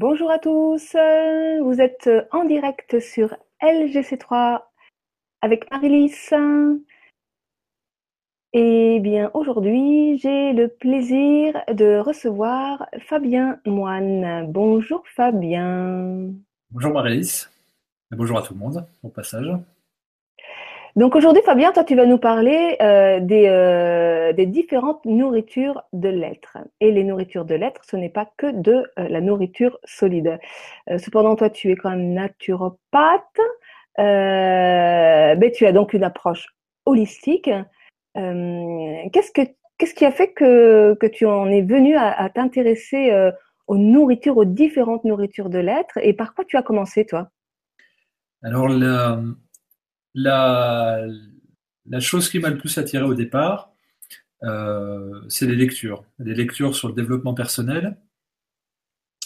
Bonjour à tous, vous êtes en direct sur LGC3 avec Marilys. Et bien aujourd'hui, j'ai le plaisir de recevoir Fabien Moine. Bonjour Fabien. Bonjour Marilys. Bonjour à tout le monde au passage. Donc aujourd'hui, Fabien, toi, tu vas nous parler euh, des, euh, des, différentes nourritures de l'être. Et les nourritures de l'être, ce n'est pas que de euh, la nourriture solide. cependant, toi, tu es quand même naturopathe, mais tu as donc une approche holistique. qu'est-ce, que, qu'est-ce qui a fait que, tu en es venu à, à t'intéresser aux nourritures, aux différentes nourritures de l'être? Et par quoi tu as commencé, toi? Alors, la la, chose qui m'a le plus attiré au départ, euh, c'est les lectures. Les lectures sur le développement personnel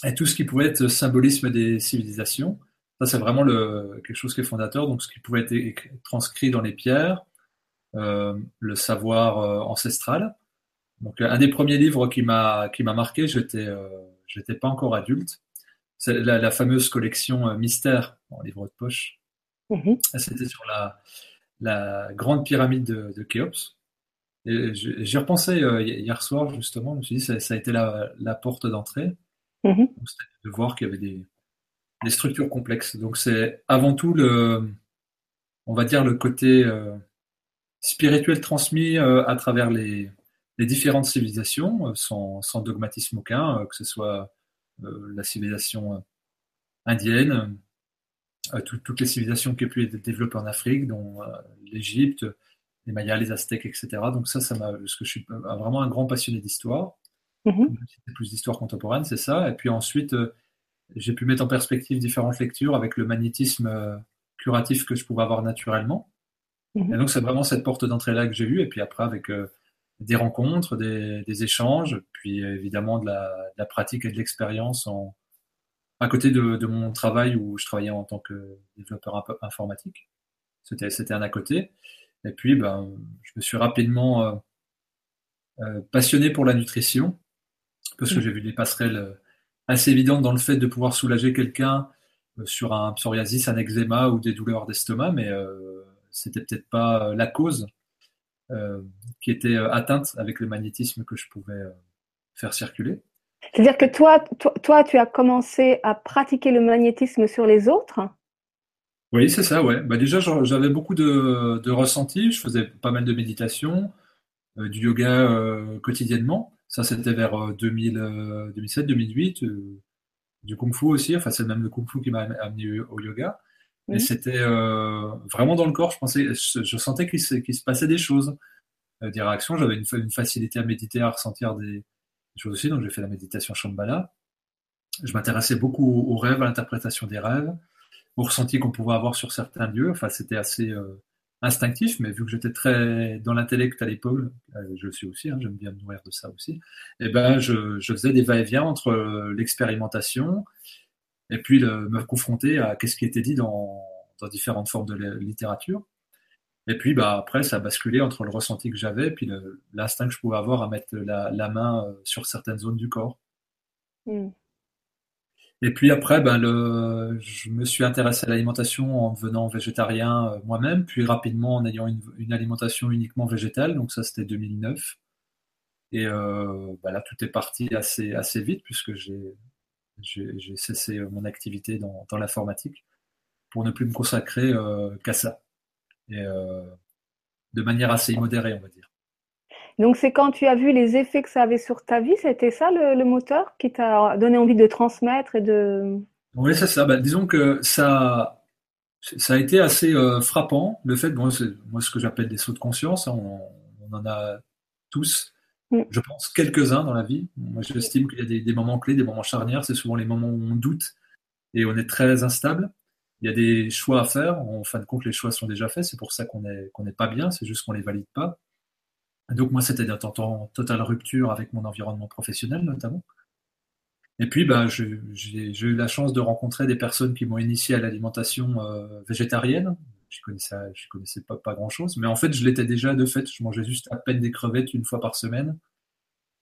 et tout ce qui pouvait être symbolisme des civilisations. Ça, c'est vraiment le, quelque chose qui est fondateur. Donc, ce qui pouvait être transcrit dans les pierres, euh, le savoir euh, ancestral. Donc, un des premiers livres qui m'a marqué, j'étais j'étais pas encore adulte. C'est la, la, fameuse collection Mystère en livre de poche Mhm. C'était sur la, la, grande pyramide de, de Khéops. J'y repensé euh, hier soir, justement. Je me suis dit, ça, ça a été la, la porte d'entrée. Mhm. de voir qu'il y avait des, des, structures complexes. Donc, c'est avant tout le, on va dire, le côté euh, spirituel transmis euh, à travers les, les, différentes civilisations, sans, sans, dogmatisme aucun, que ce soit la civilisation indienne, toutes les civilisations qui ont pu être développées en Afrique, dont euh, l'Égypte, les Mayas, les Aztèques, etc. Donc ça, ça m'a, parce que je suis vraiment un grand passionné d'histoire, mm plus d'histoire contemporaine, c'est ça. Et puis ensuite, euh, j'ai pu mettre en perspective différentes lectures avec le magnétisme euh, curatif que je pouvais avoir naturellement. Mm-hmm. Et donc c'est vraiment cette porte d'entrée là que j'ai eue. Et puis après, avec des rencontres, des, des, échanges, puis évidemment de la, de la pratique et de l'expérience en, à côté de, mon travail où je travaillais en tant que développeur informatique. C'était, c'était un à côté. Et puis, ben, je me suis rapidement euh, euh, passionné pour la nutrition parce que mmh. j'ai vu des passerelles euh, assez évidentes dans le fait de pouvoir soulager quelqu'un sur un psoriasis, un eczéma ou des douleurs d'estomac, mais c'était peut-être pas la cause qui était atteinte avec le magnétisme que je pouvais faire circuler. C'est-à-dire que toi, toi, tu as commencé à pratiquer le magnétisme sur les autres? Oui, c'est ça, ouais. Bah déjà, j'avais beaucoup de, de ressentis. Je faisais pas mal de méditation, euh, du yoga euh, quotidiennement. Ça, c'était vers 2007, 2008. Euh, du kung fu aussi. Enfin, c'est même le kung fu qui m'a amené au yoga. Et c'était vraiment dans le corps. Je pensais, je, sentais qu'il se, se, passait des choses, des réactions. J'avais une, une, facilité à méditer, à ressentir des, choses aussi. Donc, j'ai fait la méditation Shambhala. Je m'intéressais beaucoup aux rêves, à l'interprétation des rêves, aux ressentis qu'on pouvait avoir sur certains lieux. Enfin, c'était assez euh, instinctif, mais vu que j'étais très dans l'intellect à l'époque, euh, je le suis aussi, hein, j'aime bien me nourrir de ça aussi, et eh ben, je, faisais des va-et-vient entre euh, l'expérimentation et puis me confronter à qu'est-ce qui était dit dans, dans différentes formes de littérature. Et puis bah, après, ça a basculé entre le ressenti que j'avais et puis l'instinct que je pouvais avoir à mettre la, la, main euh, sur certaines zones du corps. Mm. Et puis après, ben le, je me suis intéressé à l'alimentation en devenant végétarien euh, moi-même, puis rapidement en ayant une, une, alimentation uniquement végétale. Donc ça, c'était 2009. Et euh, bah là, tout est parti assez, assez vite puisque j'ai cessé mon activité dans, dans l'informatique pour ne plus me consacrer euh, qu'à ça et euh, de manière assez immodérée, on va dire. Donc c'est quand tu as vu les effets que ça avait sur ta vie, c'était ça le, moteur qui t'a donné envie de transmettre et de... Oui, c'est ça. Bah, disons que ça, ça a été assez euh, frappant, le fait, bon, moi ce que j'appelle des sauts de conscience, hein, on, en a tous, mm. je pense, quelques-uns dans la vie. Moi j'estime qu'il y a des, des, moments clés, des moments charnières, c'est souvent les moments où on doute et on est très instable il y a des choix à faire. En fin de compte, les choix sont déjà faits. C'est pour ça qu'on n'est qu'on pas bien. C'est juste qu'on les valide pas. Donc moi, c'était temps en totale rupture avec mon environnement professionnel notamment. Et puis, bah, j'ai eu la chance de rencontrer des personnes qui m'ont initié à l'alimentation euh, végétarienne. Je connaissais, je connaissais pas, pas grand chose, mais en fait, je l'étais déjà de fait. Je mangeais juste à peine des crevettes une fois par semaine.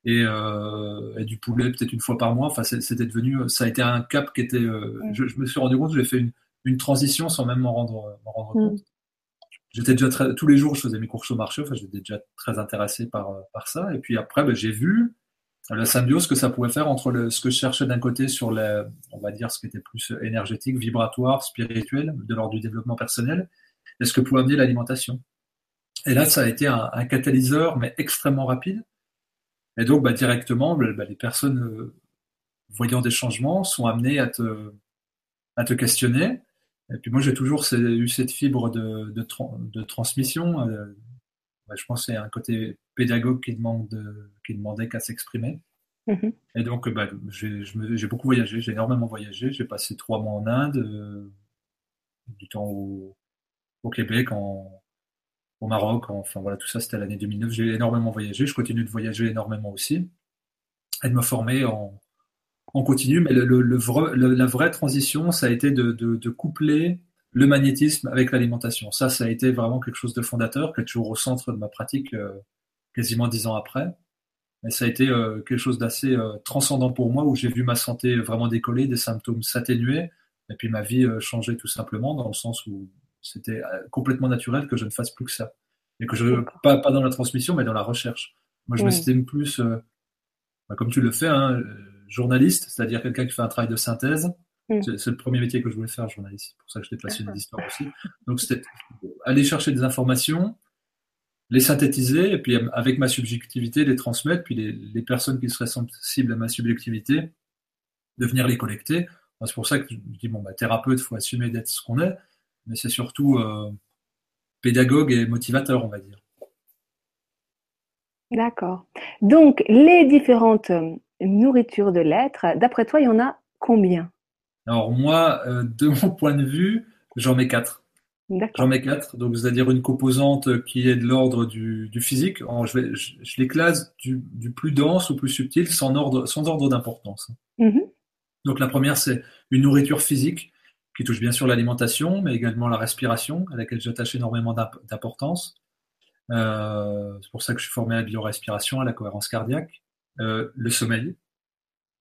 et, du poulet peut-être une fois par mois. Enfin, c'était devenu, ça a été un cap qui était. Je, me suis rendu compte, j'ai fait une, transition sans même m'en rendre, rendre mm. compte. J'étais déjà très, tous les jours, je faisais mes courses au marché. Enfin, j'étais déjà très intéressé par par ça. Et puis après, ben, j'ai vu la symbiose que ça pouvait faire entre le, ce que je cherchais d'un côté sur les, on va dire ce qui était plus énergétique, vibratoire, spirituel, de l'ordre du développement personnel, et ce que pouvait amener l'alimentation. Et là, ça a été un, catalyseur, mais extrêmement rapide. Et donc, bah, directement, bah, les personnes euh, voyant des changements sont amenées à te, à te questionner. Et puis moi, j'ai toujours eu cette fibre de, de, de transmission. Euh, je pense que c'est un côté pédagogue qui, demande qui demandait qu'à s'exprimer. Mm-hmm. Et donc, bah, j'ai beaucoup voyagé, j'ai énormément voyagé. J'ai passé trois mois en Inde, euh, du temps au, au Québec, en, au Maroc, enfin voilà, tout ça c'était l'année 2009. J'ai énormément voyagé, je continue de voyager énormément aussi et de me former en, en continu. Mais le, le, la vraie transition, ça a été de, de, de coupler le magnétisme avec l'alimentation. Ça, ça a été vraiment quelque chose de fondateur, qui est toujours au centre de ma pratique euh, quasiment dix ans après. Mais ça a été euh, quelque chose d'assez euh, transcendant pour moi, où j'ai vu ma santé vraiment décoller, des symptômes s'atténuer, et puis ma vie changer tout simplement, dans le sens où c'était complètement naturel que je ne fasse plus que ça. Et que je, pas, pas dans la transmission, mais dans la recherche. Moi, je m'estime plus, bah, comme tu le fais, hein, journaliste, c'est-à-dire quelqu'un qui fait un travail de synthèse, Mm. C'est le premier métier que je voulais faire, journaliste. C'est pour ça que j'étais passionné d'histoire aussi. Donc, c'était aller chercher des informations, les synthétiser, et puis avec ma subjectivité, les transmettre, puis les, personnes qui seraient sensibles à ma subjectivité, de venir les collecter. C'est pour ça que je dis, bon, bah, thérapeute, il faut assumer d'être ce qu'on est, mais c'est surtout euh, pédagogue et motivateur, on va dire. D'accord. Donc, les différentes nourritures de l'être, d'après toi, il y en a combien? Alors moi, euh, de mon point de vue, j'en mets quatre. J'en mets quatre, donc c'est-à-dire une composante qui est de l'ordre du, physique. je, vais, je, les classe du, plus dense au plus subtil, sans ordre, sans ordre d'importance. Mm-hmm. Donc la première, c'est une nourriture physique qui touche bien sûr l'alimentation, mais également la respiration, à laquelle j'attache énormément d'importance. Euh, c'est pour ça que je suis formé à la biorespiration, à la cohérence cardiaque. Euh, le sommeil,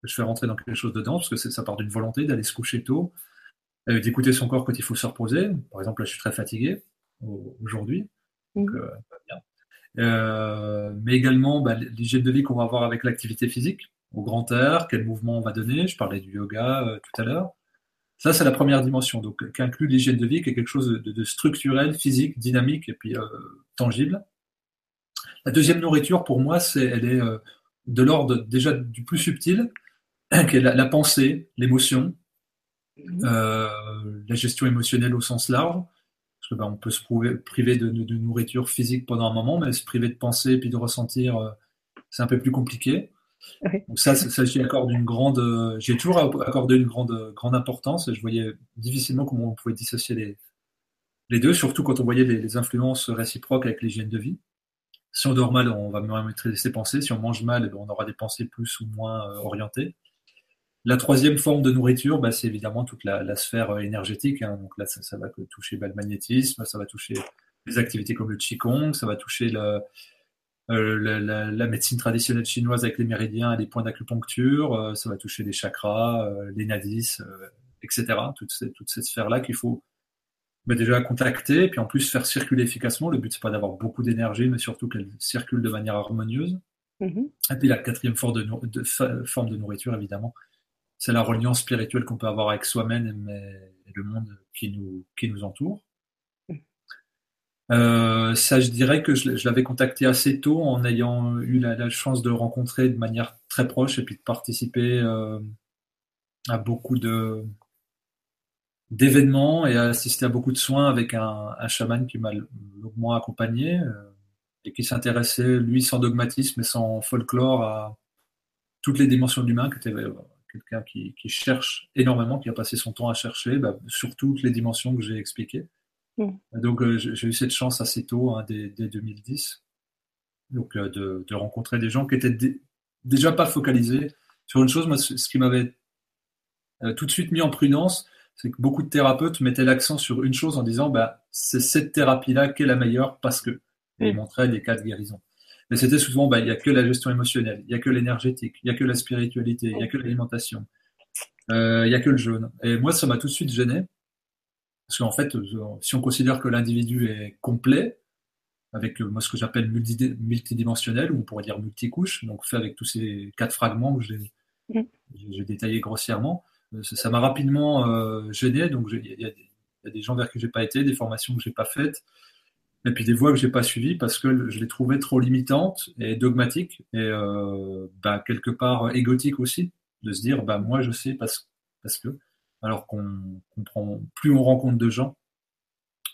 je fais rentrer dans quelque chose dedans, parce que ça part d'une volonté d'aller se coucher tôt, euh, d'écouter son corps quand il faut se reposer. Par exemple, là, je suis très fatigué aujourd'hui, mmh. euh, euh, mais également bah, l'hygiène de vie qu'on va avoir avec l'activité physique, au grand air, quel mouvement on va donner. Je parlais du yoga tout à l'heure. Ça, c'est la première dimension, donc qui inclut l'hygiène de vie, qui est quelque chose de, de structurel, physique, dynamique et puis tangible. La deuxième nourriture, pour moi, c'est, elle est de l'ordre déjà du plus subtil, qui est la, pensée, l'émotion, mhm. euh, la gestion émotionnelle au sens large. Parce que ben, on peut se priver de, nourriture physique pendant un moment, mais se priver de penser et puis de ressentir, euh, c'est un peu plus compliqué. Donc ça, ça j'y accorde une grande, j'ai toujours accordé une grande, grande importance. Et je voyais difficilement comment on pouvait dissocier les, les deux, surtout quand on voyait les, influences réciproques avec l'hygiène de vie. Si on dort mal, on va moins maîtriser ses pensées. Si on mange mal, eh ben, on aura des pensées plus ou moins euh, orientées. La troisième forme de nourriture, bah, c'est évidemment toute la, sphère euh, énergétique. Hein. Donc là, ça, va toucher bah, le magnétisme, ça va toucher les activités comme le qigong, ça va toucher euh, la, médecine traditionnelle chinoise avec les méridiens et les points d'acupuncture, ça va toucher les chakras, les nadis, etc. Toute, cette, toute cette sphère-là qu'il faut bah, déjà contacter, puis en plus faire circuler efficacement. Le but, c'est pas d'avoir beaucoup d'énergie, mais surtout qu'elle circule de manière harmonieuse. Mm-hmm. Et puis la quatrième forme de, forme de nourriture, évidemment, c'est la reliance spirituelle qu'on peut avoir avec soi-même et le monde qui nous, qui nous entoure. Euh, ça, je dirais que je, l'avais contacté assez tôt en ayant eu la, chance de rencontrer de manière très proche et puis de participer euh, à beaucoup de d'événements et à assister à beaucoup de soins avec un, un chaman qui m'a longuement accompagné euh, et qui s'intéressait, lui, sans dogmatisme et sans folklore, à toutes les dimensions de l'humain, qui était quelqu'un qui, cherche énormément, qui a passé son temps à chercher bah, sur toutes les dimensions que j'ai expliquées. Mm. Donc euh, j'ai eu cette chance assez tôt, hein, dès, 2010, donc, euh, de, rencontrer des gens qui étaient déjà pas focalisés sur une chose. Moi, ce qui m'avait euh, tout de suite mis en prudence, c'est que beaucoup de thérapeutes mettaient l'accent sur une chose en disant bah, c'est cette thérapie-là qui est la meilleure parce que. ils montraient des cas de guérison. Mais c'était souvent, bah, il n'y a que la gestion émotionnelle, il n'y a que l'énergétique, il n'y a que la spiritualité, il n'y a que l'alimentation, euh, il n'y a que le jeûne. Et moi, ça m'a tout de suite gêné. Parce qu'en fait, euh, si on considère que l'individu est complet, avec moi ce que j'appelle multidimensionnel, ou on pourrait dire multicouche, donc fait avec tous ces quatre fragments que j'ai mm. détaillés grossièrement, ça m'a rapidement euh, gêné. Donc il y, a des gens vers qui j'ai pas été, des formations que j'ai pas faites, et puis des voies que j'ai pas suivies parce que je les trouvais trop limitantes et dogmatiques et euh, bah, quelque part égotiques aussi, de se dire bah moi je sais parce, parce que alors qu'on comprend plus on rencontre de gens,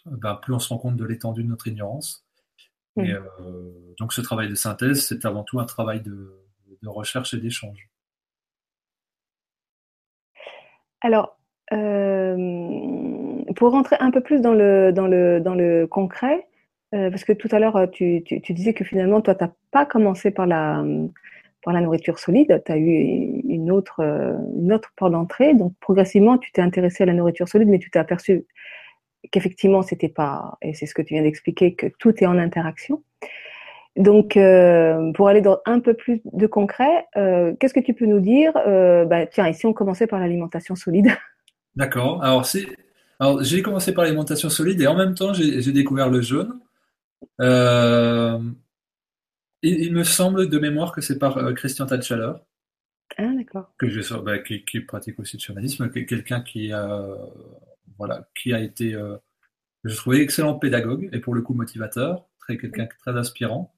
bah, plus on se rend compte de l'étendue de notre ignorance. Et euh, donc ce travail de synthèse, c'est avant tout un travail de, de recherche et d'échange. Alors, euh, pour rentrer un peu plus dans le, dans le, dans le concret, euh, parce que tout à l'heure, tu, disais que finalement, toi, tu n'as pas commencé par la, par la nourriture solide, tu as eu une autre, une autre porte d'entrée. Donc, progressivement, tu t'es intéressé à la nourriture solide, mais tu t'es aperçu qu'effectivement, c'était pas, et c'est ce que tu viens d'expliquer, que tout est en interaction. Donc, euh, pour aller dans un peu plus de concret, euh, qu'est-ce que tu peux nous dire euh, bah, Tiens, ici, on commençait par l'alimentation solide. D'accord. Alors, j'ai commencé par l'alimentation solide et en même temps, j'ai découvert le jeûne. Il, il, me semble de mémoire que c'est par Christian Tatchaler. Ah, d'accord. Que je, bah, qui, qui, pratique aussi le chamanisme, quelqu'un qui a, voilà, qui a été, je trouvais, excellent pédagogue et pour le coup motivateur, très quelqu'un très inspirant.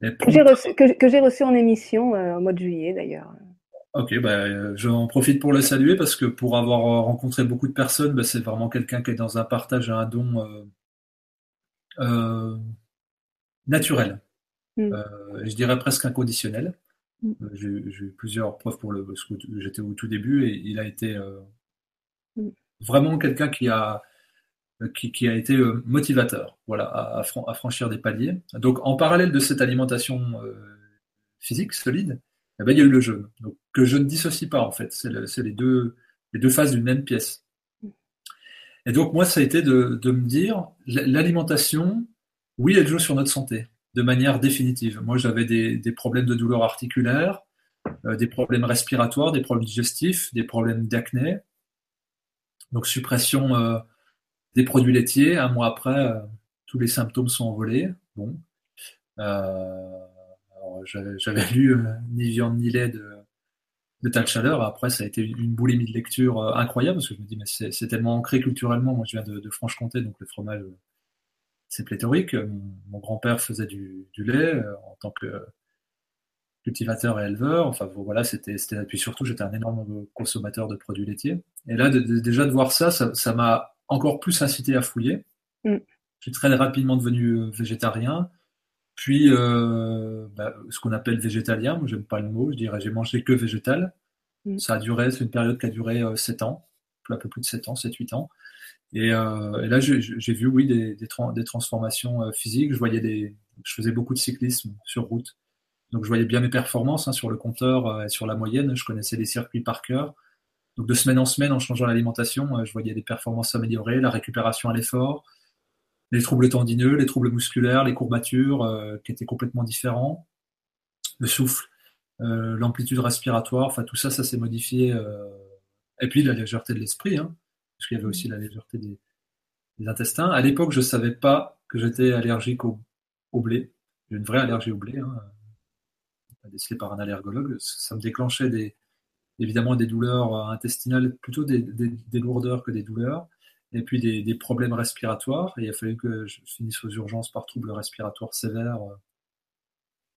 Que j'ai reçu, que, reçu, en émission euh, au mois de juillet d'ailleurs. Ok, bah, j'en profite pour le saluer parce que pour avoir rencontré beaucoup de personnes, bah, c'est vraiment quelqu'un qui est dans un partage, un don euh, euh, naturel. Mm. je dirais presque inconditionnel. Mm. J'ai eu plusieurs preuves pour le. J'étais au tout début et il a été mm. vraiment quelqu'un qui a euh, qui, a été euh, motivateur, voilà, à, franchir des paliers. Donc, en parallèle de cette alimentation euh, physique solide, eh ben, il y a eu le jeûne, donc, que je ne dissocie pas en fait. C'est les deux, les deux faces d'une même pièce. Et donc, moi, ça a été de, me dire, l'alimentation, oui, elle joue sur notre santé, de manière définitive. Moi, j'avais des, problèmes de douleur articulaire, des problèmes respiratoires, des problèmes digestifs, des problèmes d'acné. Donc, suppression des produits laitiers. Un mois après, euh, tous les symptômes sont envolés. Bon. Euh, j'avais lu euh, Ni viande ni lait de, de Tal Chaleur. Après, ça a été une boulimie de lecture incroyable parce que je me dis, mais c'est tellement ancré culturellement. Moi, je viens de, Franche-Comté, donc le fromage, c'est pléthorique. Mon, grand-père faisait du, lait en tant que cultivateur et éleveur. Enfin, voilà, c'était, c'était, puis surtout, j'étais un énorme consommateur de produits laitiers. Et là, déjà de voir ça, ça m'a encore plus incité à fouiller. Mm. Je suis très rapidement devenu euh, végétarien. Puis, euh, bah, ce qu'on appelle végétalien, moi j'aime pas le mot, je dirais j'ai mangé que végétal. Mm. Ça a duré, c'est une période qui a duré euh, 7 ans, un peu plus de 7 ans, 7-8 ans. Et, euh, et là, j'ai vu, oui, des, des, des transformations physiques. Je voyais des, je faisais beaucoup de cyclisme sur route. Donc, je voyais bien mes performances hein, sur le compteur et sur la moyenne. Je connaissais les circuits par cœur. De semaine en semaine, en changeant l'alimentation, euh, je voyais des performances s'améliorer, la récupération à l'effort, les troubles tendineux, les troubles musculaires, les courbatures euh, qui étaient complètement différents, le souffle, euh, l'amplitude respiratoire, enfin tout ça, ça s'est modifié. Et puis la légèreté de l'esprit, hein, parce qu'il y avait aussi la légèreté des, intestins. À l'époque, je ne savais pas que j'étais allergique au, blé. J'ai une vraie allergie au blé, hein, décelée par un allergologue. Ça me déclenchait des, évidemment des douleurs euh, intestinales, plutôt des, lourdeurs que des douleurs, et puis des, problèmes respiratoires. Et il a fallu que je finisse aux urgences par troubles respiratoires sévères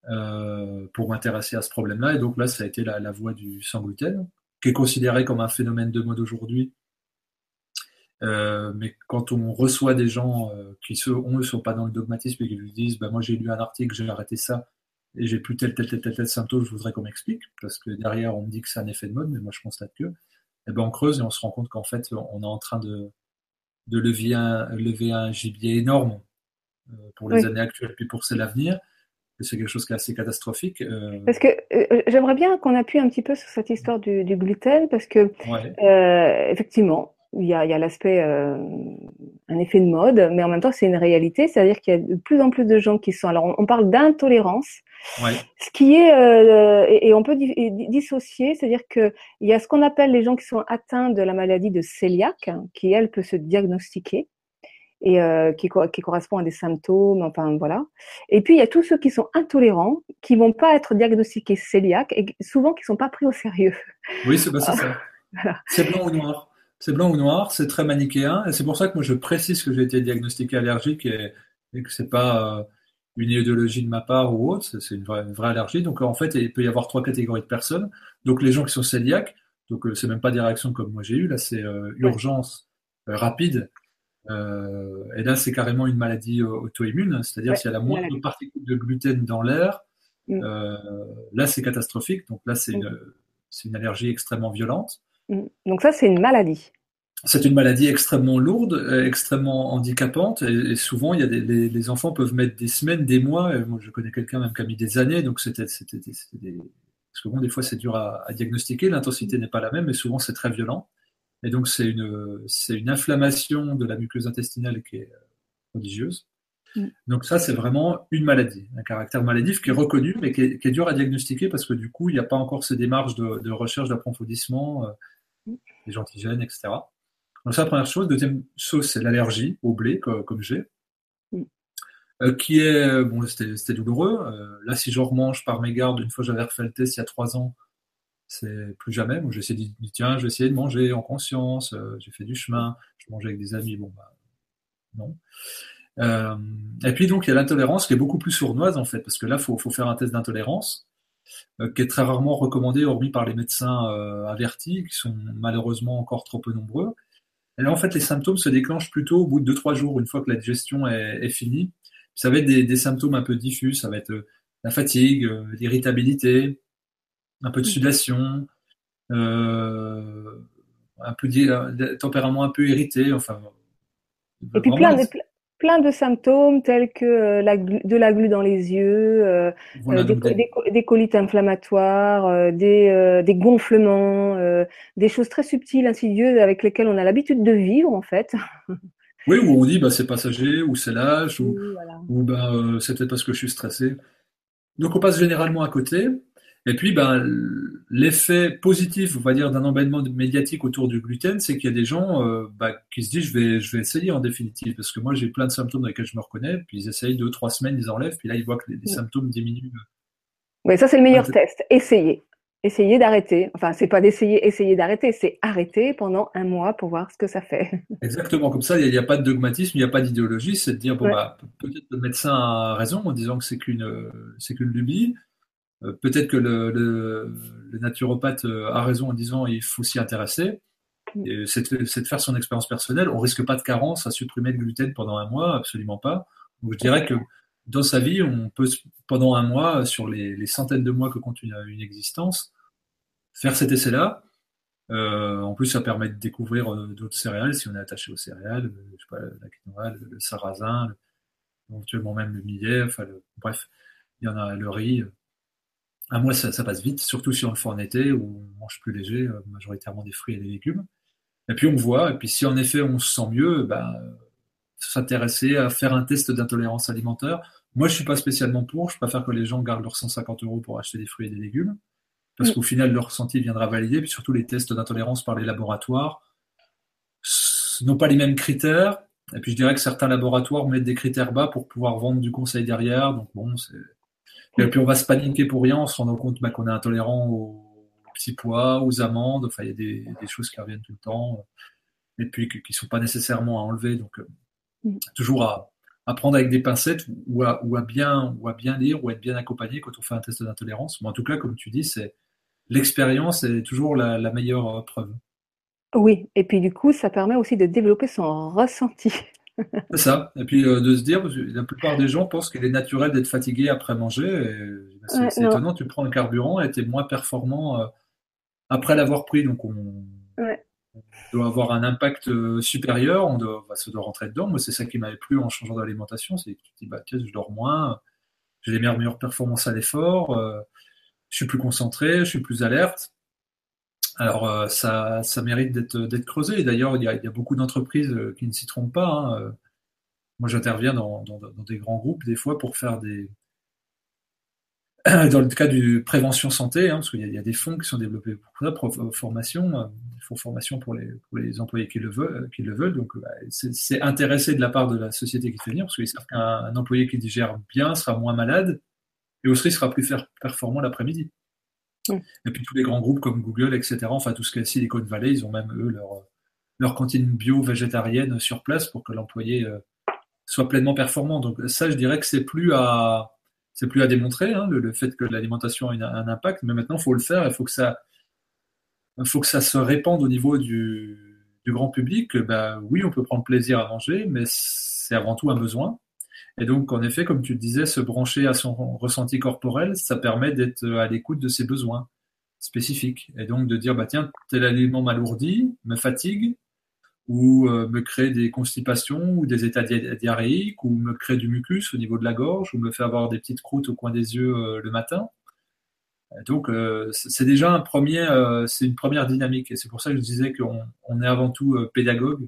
euh, pour m'intéresser à ce problème-là. Et donc là, ça a été la, voie du sans gluten, qui est considéré comme un phénomène de mode aujourd'hui. Euh, mais quand on reçoit des gens qui, eux, ne sont pas dans le dogmatisme et qui lui disent bah, Moi, j'ai lu un article, j'ai arrêté ça, et j'ai plus tel, tel, tel, tel, tel symptôme, je voudrais qu'on m'explique, parce que derrière, on me dit que c'est un effet de mode, mais moi, je constate que, eh ben, on creuse et on se rend compte qu'en fait, on est en train de, de lever, un, lever un gibier énorme euh, pour les années actuelles, puis pour celles à venir. C'est quelque chose qui est assez catastrophique. Euh. Parce que euh, j'aimerais bien qu'on appuie un petit peu sur cette histoire du, gluten, parce que effectivement, il y a, a l'aspect un effet de mode, mais en même temps, c'est une réalité. C'est-à-dire qu'il y a de plus en plus de gens qui sont. Alors, on, parle d'intolérance, ce qui est euh, et, on peut dissocier, c'est-à-dire que il y a ce qu'on appelle les gens qui sont atteints de la maladie de cœliaque, qui elle peut se diagnostiquer et euh, qui, qui correspond à des symptômes, enfin voilà. Et puis il y a tous ceux qui sont intolérants, qui vont pas être diagnostiqués cœliaques et souvent qui sont pas pris au sérieux. Oui, c'est ça. C'est blanc ou noir. C'est blanc ou noir, c'est très manichéen, et c'est pour ça que moi je précise que j'ai été diagnostiqué allergique et, et que c'est pas euh, une idéologie de ma part ou autre, c'est une vraie, vraie, allergie. Donc en fait, il peut y avoir trois catégories de personnes. Donc les gens qui sont cœliaques, donc euh, c'est même pas des réactions comme moi j'ai eu, là c'est euh, urgence rapide. et là c'est carrément une maladie auto-immune, c'est-à-dire s'il y a la moindre particule de gluten dans l'air, mm. là c'est catastrophique. Donc là c'est mm. une, une allergie extrêmement violente. Mm. Donc ça, c'est une maladie. C'est une maladie extrêmement lourde, euh, extrêmement handicapante, et, souvent, il y a des, les, enfants peuvent mettre des semaines, des mois. moi, je connais quelqu'un même qui a mis des années, donc c'était, des... parce que bon, des fois, c'est dur à, diagnostiquer. L'intensité n'est pas la même, mais souvent, c'est très violent. Et donc, c'est une, une inflammation de la muqueuse intestinale qui est euh, prodigieuse. Mm. Donc ça, c'est vraiment une maladie, un caractère maladif qui est reconnu, mais qui est, dur à diagnostiquer parce que du coup, il n'y a pas encore ces démarches de, de recherche d'approfondissement. Euh, les antigènes, etc. Donc, ça, la première chose. Deuxième chose, c'est l'allergie au blé, comme, j'ai. Mm. Euh, qui est, bon, c'était douloureux. Euh, là, si je remange par mégarde, une fois j'avais refait le test il y a trois ans, c'est plus jamais. Moi, j'ai essayé de tiens, je vais essayer de manger en conscience, euh, j'ai fait du chemin, je mangeais avec des amis, bon, bah, non. et puis, donc, il y a l'intolérance qui est beaucoup plus sournoise, en fait, parce que là, il faut, faut, faire un test d'intolérance. Euh, qui est très rarement recommandé, hormis par les médecins euh, avertis, qui sont malheureusement encore trop peu nombreux. Et là, en fait, les symptômes se déclenchent plutôt au bout de 2-3 jours, une fois que la digestion est, finie. Ça va être des, symptômes un peu diffus, ça va être euh, la fatigue, l'irritabilité, un peu de sudation, un peu de tempérament un peu irrité, enfin. Et puis plein, de, plein de symptômes tels que euh, la, de la glu dans les yeux, euh, euh, des, colites inflammatoires, des, des, gonflements, des choses très subtiles, insidieuses avec lesquelles on a l'habitude de vivre en fait. Oui, où on dit bah, c'est passager, ou c'est ou, ou bah, c'est peut-être parce que je suis stressé. Donc on passe généralement à côté. Et puis, ben, l'effet positif, on va dire, d'un embêtement médiatique autour du gluten, c'est qu'il y a des gens euh, bah, qui se disent, je vais, je vais essayer en définitive, parce que moi, j'ai plein de symptômes dans lesquels je me reconnais, puis ils essayent deux, trois semaines, ils enlèvent, puis là, ils voient que les, symptômes diminuent. Oui, ça, c'est le meilleur test. Essayez. Essayez d'arrêter. Enfin, c'est pas d'essayer, essayer d'arrêter, c'est arrêter pendant un mois pour voir ce que ça fait. Exactement. Comme ça, il n'y a, pas de dogmatisme, il n'y a pas d'idéologie. C'est de dire, bon, bah, peut-être le médecin a raison en disant que c'est qu'une, c'est qu'une lubie. Euh, peut-être que le, naturopathe euh, a raison en disant il faut s'y intéresser. C'est de, faire son expérience personnelle. On risque pas de carence à supprimer le gluten pendant un mois, absolument pas. Donc je dirais que dans sa vie, on peut pendant un mois, sur les, centaines de mois que compte une, existence, faire cet essai-là. Euh, en plus, ça permet de découvrir d'autres céréales si on est attaché aux céréales, je sais pas, la quinoa, le, sarrasin, éventuellement même le millet, enfin, bref, il y en a le riz. Un mois, ça, passe vite, surtout si on le fait en été où on mange plus léger, euh, majoritairement des fruits et des légumes. Et puis on voit, et puis si en effet on se sent mieux, ben, s'intéresser à faire un test d'intolérance alimentaire. Moi, je suis pas spécialement pour. Je préfère que les gens gardent leurs 150 euros pour acheter des fruits et des légumes, parce mm. qu'au final, leur ressenti viendra valider. Puis surtout, les tests d'intolérance par les laboratoires n'ont pas les mêmes critères. Et puis je dirais que certains laboratoires mettent des critères bas pour pouvoir vendre du conseil derrière. Donc bon, c'est et puis on va se paniquer pour rien en se rendant compte bah, qu'on est intolérant aux, petits pois, aux amandes. Enfin, il y a des, des, choses qui reviennent tout le temps. Et puis qui ne sont pas nécessairement à enlever. Donc euh, mm. toujours à, à, prendre avec des pincettes ou à, ou à, bien, ou à bien lire ou être bien accompagné quand on fait un test d'intolérance. Mais en tout cas, comme tu dis, c'est l'expérience est toujours la, la meilleure euh, preuve. Oui, et puis du coup, ça permet aussi de développer son ressenti. C'est ça. Et puis euh, de se dire, parce que la plupart des gens pensent qu'il est naturel d'être fatigué après manger. C'est étonnant, tu prends le carburant et tu es moins performant euh, après l'avoir pris. Donc on, doit avoir un impact euh, supérieur, on doit, bah, ça doit rentrer dedans. Moi, c'est ça qui m'avait plu en changeant d'alimentation, c'est que tu te dis, bah, tiens, je dors moins, j'ai les meilleures, meilleures performances à l'effort, je suis plus concentré, je suis plus alerte. Alors ça, ça mérite d'être creusé. D'ailleurs, il, y a beaucoup d'entreprises qui ne s'y trompent pas. Hein. Moi, j'interviens dans, des grands groupes des fois pour faire des, dans le cas du prévention santé, hein, parce qu'il y, a des fonds qui sont développés pour ça, pour euh, formation, euh, fonds formation pour les, pour les employés qui le veulent, qui le veulent. Donc, bah, c'est intéressé de la part de la société qui fait venir, parce qu'ils savent qu'un employé qui digère bien sera moins malade et aussi sera plus performant l'après-midi. Et puis tous les grands groupes comme Google, etc., enfin tout ce qui est Silicon Valley, ils ont même eux leur, leur cantine bio-végétarienne sur place pour que l'employé euh, soit pleinement performant. Donc ça, je dirais que c'est plus à c'est plus à démontrer hein, le, fait que l'alimentation a un impact, mais maintenant il faut le faire, il faut que ça, faut que ça se répande au niveau du, du grand public. Bah, oui, on peut prendre plaisir à manger, mais c'est avant tout un besoin. Et donc, en effet, comme tu disais, se brancher à son ressenti corporel, ça permet d'être à l'écoute de ses besoins spécifiques. Et donc de dire, bah tiens, tel aliment m'alourdit, me fatigue, ou euh, me crée des constipations ou des états diarrhéiques ou me crée du mucus au niveau de la gorge ou me fait avoir des petites croûtes au coin des yeux euh, le matin. Donc euh, c'est déjà un premier, c'est une première dynamique et c'est pour ça que je disais qu'on on est avant tout pédagogue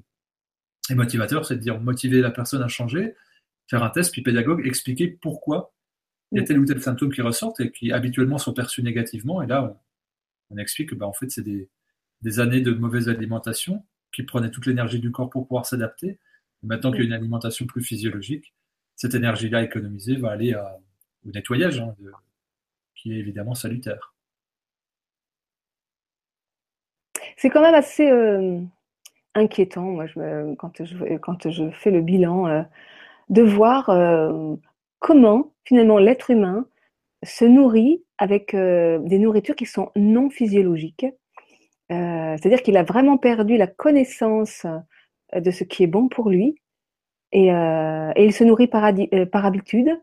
et motivateur, c'est à dire motiver la personne à changer, faire un test, puis pédagogue, expliquer pourquoi il y a tel ou tel symptôme qui ressortent et qui habituellement sont perçus négativement. Et là, on, explique que bah, en fait, c'est des, des, années de mauvaise alimentation qui prenait toute l'énergie du corps pour pouvoir s'adapter. Maintenant qu'il y a une alimentation plus physiologique, cette énergie-là économisée va aller au nettoyage, hein, qui est évidemment salutaire. C'est quand même assez euh, inquiétant, moi, quand, je, quand je fais le bilan, euh, de voir euh, comment finalement l'être humain se nourrit avec des nourritures qui sont non physiologiques. Euh, c'est-à-dire qu'il a vraiment perdu la connaissance euh, de ce qui est bon pour lui. Et, euh, il se nourrit par, habitude,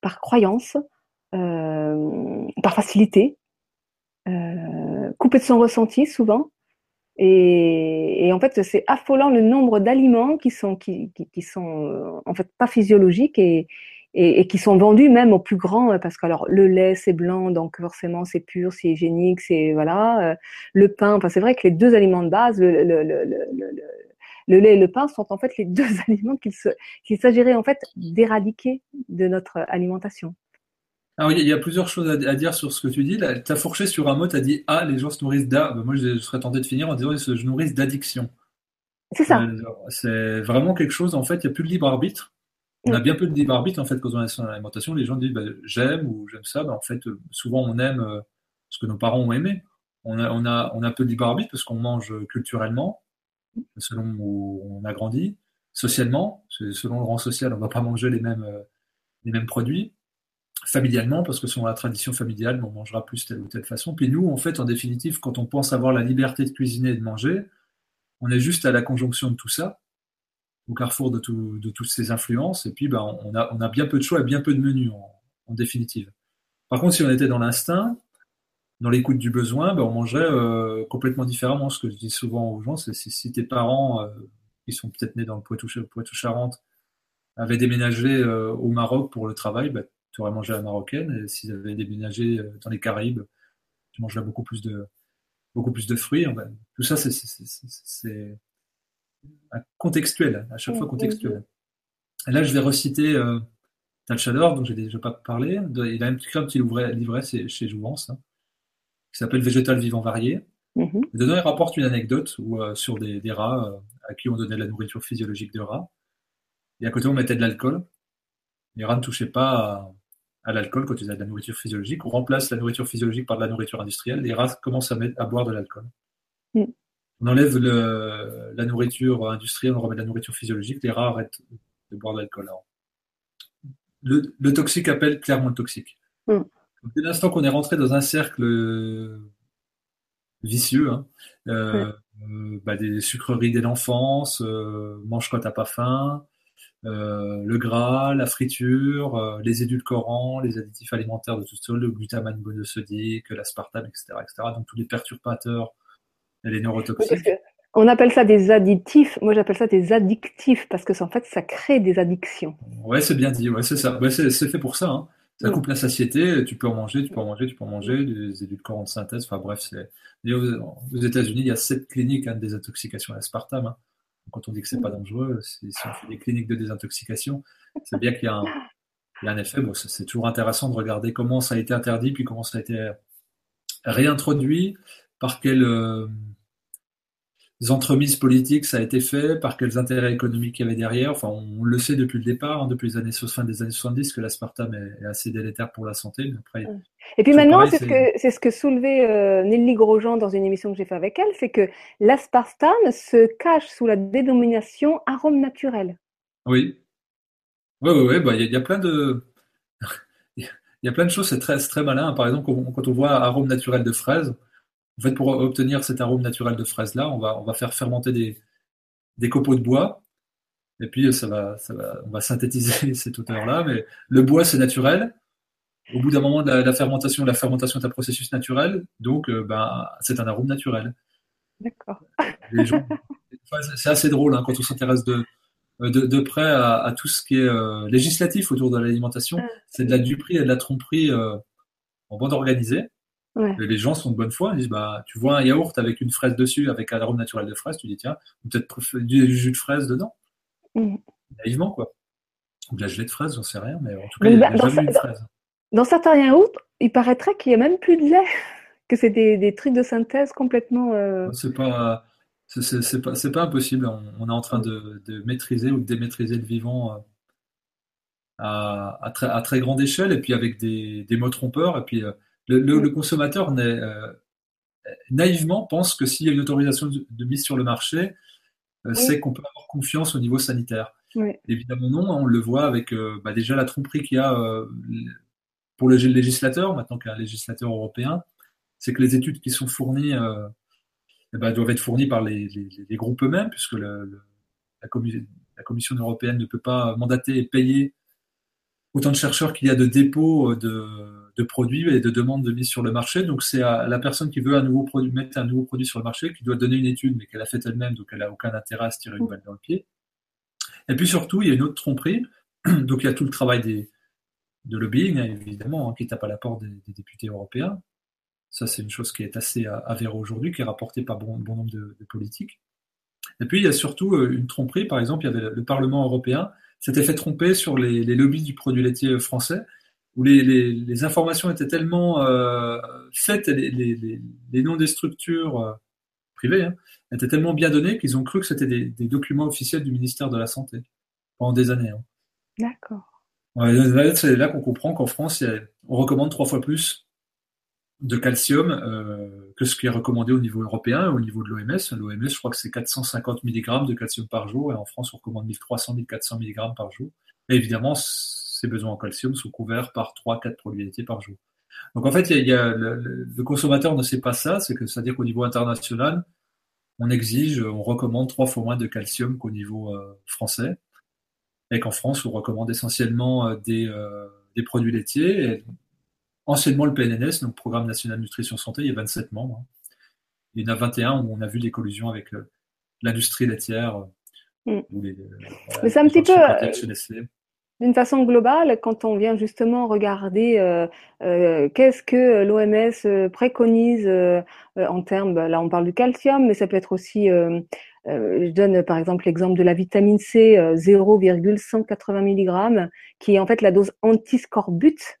par croyance, par facilité, coupé de son ressenti souvent. Et, en fait, c'est affolant le nombre d'aliments qui sont qui, qui, sont en fait pas physiologiques et, et, qui sont vendus même aux plus grands euh, parce que alors le lait c'est blanc donc forcément c'est pur, c'est hygiénique, c'est voilà. Euh, le pain, enfin c'est vrai que les deux aliments de base, le, le, le, le lait et le pain sont en fait les deux aliments qu'il s'agirait en fait d'éradiquer de notre alimentation. Alors, il y a plusieurs choses à, dire sur ce que tu dis. Tu as fourché sur un mot, tu as dit Ah, les gens se nourrissent d'A. Ben, moi, je, serais tenté de finir en disant Ils se nourrissent d'addiction. C'est ça. Euh, c'est vraiment quelque chose, en fait, il n'y a plus de libre arbitre on a bien peu de libre arbitre en fait quand on est dans l'alimentation. Les gens disent bah, j'aime ou j'aime ça. Bah, en fait, souvent on aime euh, ce que nos parents ont aimé. On a, on a, on a peu de libre arbitre parce qu'on mange culturellement, selon où on a grandi, socialement, selon le rang social, on va pas manger les mêmes, euh, les mêmes produits. Familialement, parce que selon la tradition familiale, on mangera plus telle ou telle façon. Puis nous, en fait, en définitive, quand on pense avoir la liberté de cuisiner et de manger, on est juste à la conjonction de tout ça au carrefour de, de toutes ces influences. Et puis, ben, on, a, on a bien peu de choix et bien peu de menus en, définitive. Par contre, si on était dans l'instinct, dans l'écoute du besoin, ben, on mangerait euh, complètement différemment. Ce que je dis souvent aux gens, c'est si, tes parents, euh, qui sont peut-être nés dans le Poitou-Charentes, avaient déménagé euh, au Maroc pour le travail, ben, tu aurais mangé à la marocaine. Et s'ils avaient déménagé dans les Caraïbes, tu mangerais beaucoup plus de, beaucoup plus de fruits. Ben, tout ça, c'est contextuel, à chaque fois contextuel. Et là, je vais reciter euh, Talchador, dont j'ai déjà pas parlé. il a un petit, un petit livret, chez Jouvence, hein, qui s'appelle Végétal vivant varié. Mm Dedans, il rapporte une anecdote où, euh, sur des, rats euh, à qui on donnait de la nourriture physiologique de rats. Et à côté, on mettait de l'alcool. Les rats ne touchaient pas à, l'alcool quand ils avaient de la nourriture physiologique. On remplace la nourriture physiologique par de la nourriture industrielle. Les rats commencent à, mettre, à boire de l'alcool. Mm on enlève la nourriture industrielle, on remet de la nourriture physiologique, les rats arrêtent de boire de l'alcool. Le, toxique appelle clairement le toxique. Mm. Dès l'instant qu'on est rentré dans un cercle vicieux, hein, euh, euh, bah, des sucreries dès l'enfance, euh, mange quand t'as pas faim, le gras, la friture, les édulcorants, les additifs alimentaires de tout seul, le glutamate monosodique, l'aspartame, etc., etc. Donc tous les perturbateurs les neurotoxiques. on appelle ça des additifs. Moi, j'appelle ça des addictifs parce que en fait, ça crée des addictions. Ouais, c'est bien dit. Ouais, c'est ça. c'est fait pour ça. Hein. Ça coupe la satiété, tu peux en manger, tu peux en manger, tu peux en manger, des édulcorants de synthèse, enfin bref, c'est. Aux États-Unis, il y a sept cliniques hein, de désintoxication à l'aspartame. Hein. Quand on dit que c'est pas dangereux, si on fait des cliniques de désintoxication, c'est bien qu'il y a un, effet. C'est toujours intéressant de regarder comment ça a été interdit, puis comment ça a été réintroduit, par quelles euh, entremises politiques ça a été fait, par quels intérêts économiques il y avait derrière. Enfin, on le sait depuis le départ, hein, depuis les années fin des années 70, que l'aspartame est, assez délétère pour la santé. après, et puis maintenant, c'est ce que c'est ce que soulevait euh, Nelly Grosjean dans une émission que j'ai fait avec elle, c'est que l'aspartame se cache sous la dénomination arôme naturel. Oui, oui, oui, oui. Bah, il y, a plein de il y a plein de choses. C'est très très malin. Par exemple, quand on voit arôme naturel de fraise, en fait, pour obtenir cet arôme naturel de fraise là, on va on va faire fermenter des des copeaux de bois. Et puis ça va, ça va, on va synthétiser cette odeur-là. Mais le bois, c'est naturel au bout d'un moment de la, fermentation, la fermentation est un processus naturel, donc euh, ben, c'est un arôme naturel. D'accord. c'est assez drôle hein, quand on s'intéresse de, de, près à, tout ce qui est euh, législatif autour de l'alimentation. C'est de la duperie et de la tromperie euh, en bande organisée. Les gens sont de bonne foi, ils disent bah tu vois un yaourt avec une fraise dessus, avec un arôme naturel de fraise, tu dis tiens, peut-être du jus de fraise dedans. Mm. Naïvement quoi. Ou de la gelée de fraise, j'en sais rien, mais en tout cas, il y a bah, jamais une fraise. Dans certains yaourts, il paraîtrait qu'il n'y a même plus de lait, que c'est des, trucs de synthèse complètement. Euh, c'est pas. C'est pas, pas impossible. On, est en train de, maîtriser ou de démaîtriser le vivant euh, à, très, grande échelle et puis avec des, mots trompeurs. Et puis euh, le, consommateur naïvement pense que s'il y a une autorisation de, mise sur le marché, c'est qu'on peut avoir confiance au niveau sanitaire. Évidemment non, on le voit avec bah, déjà la tromperie qu'il y a pour le législateur, maintenant qu'il y a un législateur européen, c'est que les études qui sont fournies euh, ben, doivent être fournies par les, groupes eux-mêmes, puisque la, Commission européenne ne peut pas mandater et payer autant de chercheurs qu'il y a de dépôts de, produits et de demandes de mise sur le marché. Donc c'est à la personne qui veut mettre un nouveau produit sur le marché qui doit donner une étude, mais qu'elle a faite elle-même, donc elle n'a aucun intérêt à se tirer une balle dans le pied. Et puis surtout, il y a une autre tromperie. Donc il y a tout le travail de lobbying, hein, évidemment, hein, qui tape à la porte des, députés européens. Ça, c'est une chose qui est assez avérée aujourd'hui, qui est rapportée par bon, bon nombre de, politiques. Et puis, il y a surtout euh, une tromperie. Par exemple, il y avait le Parlement européen s'était fait tromper sur les, lobbies du produit laitier français, où les, informations étaient tellement euh, faites, les, les, noms des structures euh, privées hein, étaient tellement bien donnés qu'ils ont cru que c'était des, documents officiels du ministère de la Santé pendant des années. D'accord c'est là qu'on comprend qu'en France, on recommande trois fois plus de calcium euh, que ce qui est recommandé au niveau européen, au niveau de l'OMS. L'OMS, je crois que c'est 450 mg de calcium par jour, et en France, on recommande 1300-1400 mg par jour. Et évidemment, ces besoins en calcium sont couverts par 3-4 produits laitiers par jour. Donc en fait, il y a, le, consommateur ne sait pas ça, c'est que c'est-à-dire qu'au niveau international, on exige, on recommande trois fois moins de calcium qu'au niveau euh, français et qu'en France, on recommande essentiellement euh, euh, des, produits laitiers. Anciennement, le PNNS, donc Programme National Nutrition Santé, il y a 27 membres. Hein. Il y en a 21 où on a vu des collusions avec euh, l'industrie laitière. Mm. Mais c'est un petit peu d'une façon globale, quand on vient justement regarder qu'est-ce que l'OMS préconise en termes, là on parle du calcium, mais ça peut être aussi euh, je donne par exemple l'exemple de la vitamine C 0,180 euh, mg, qui est en fait la dose antiscorbut.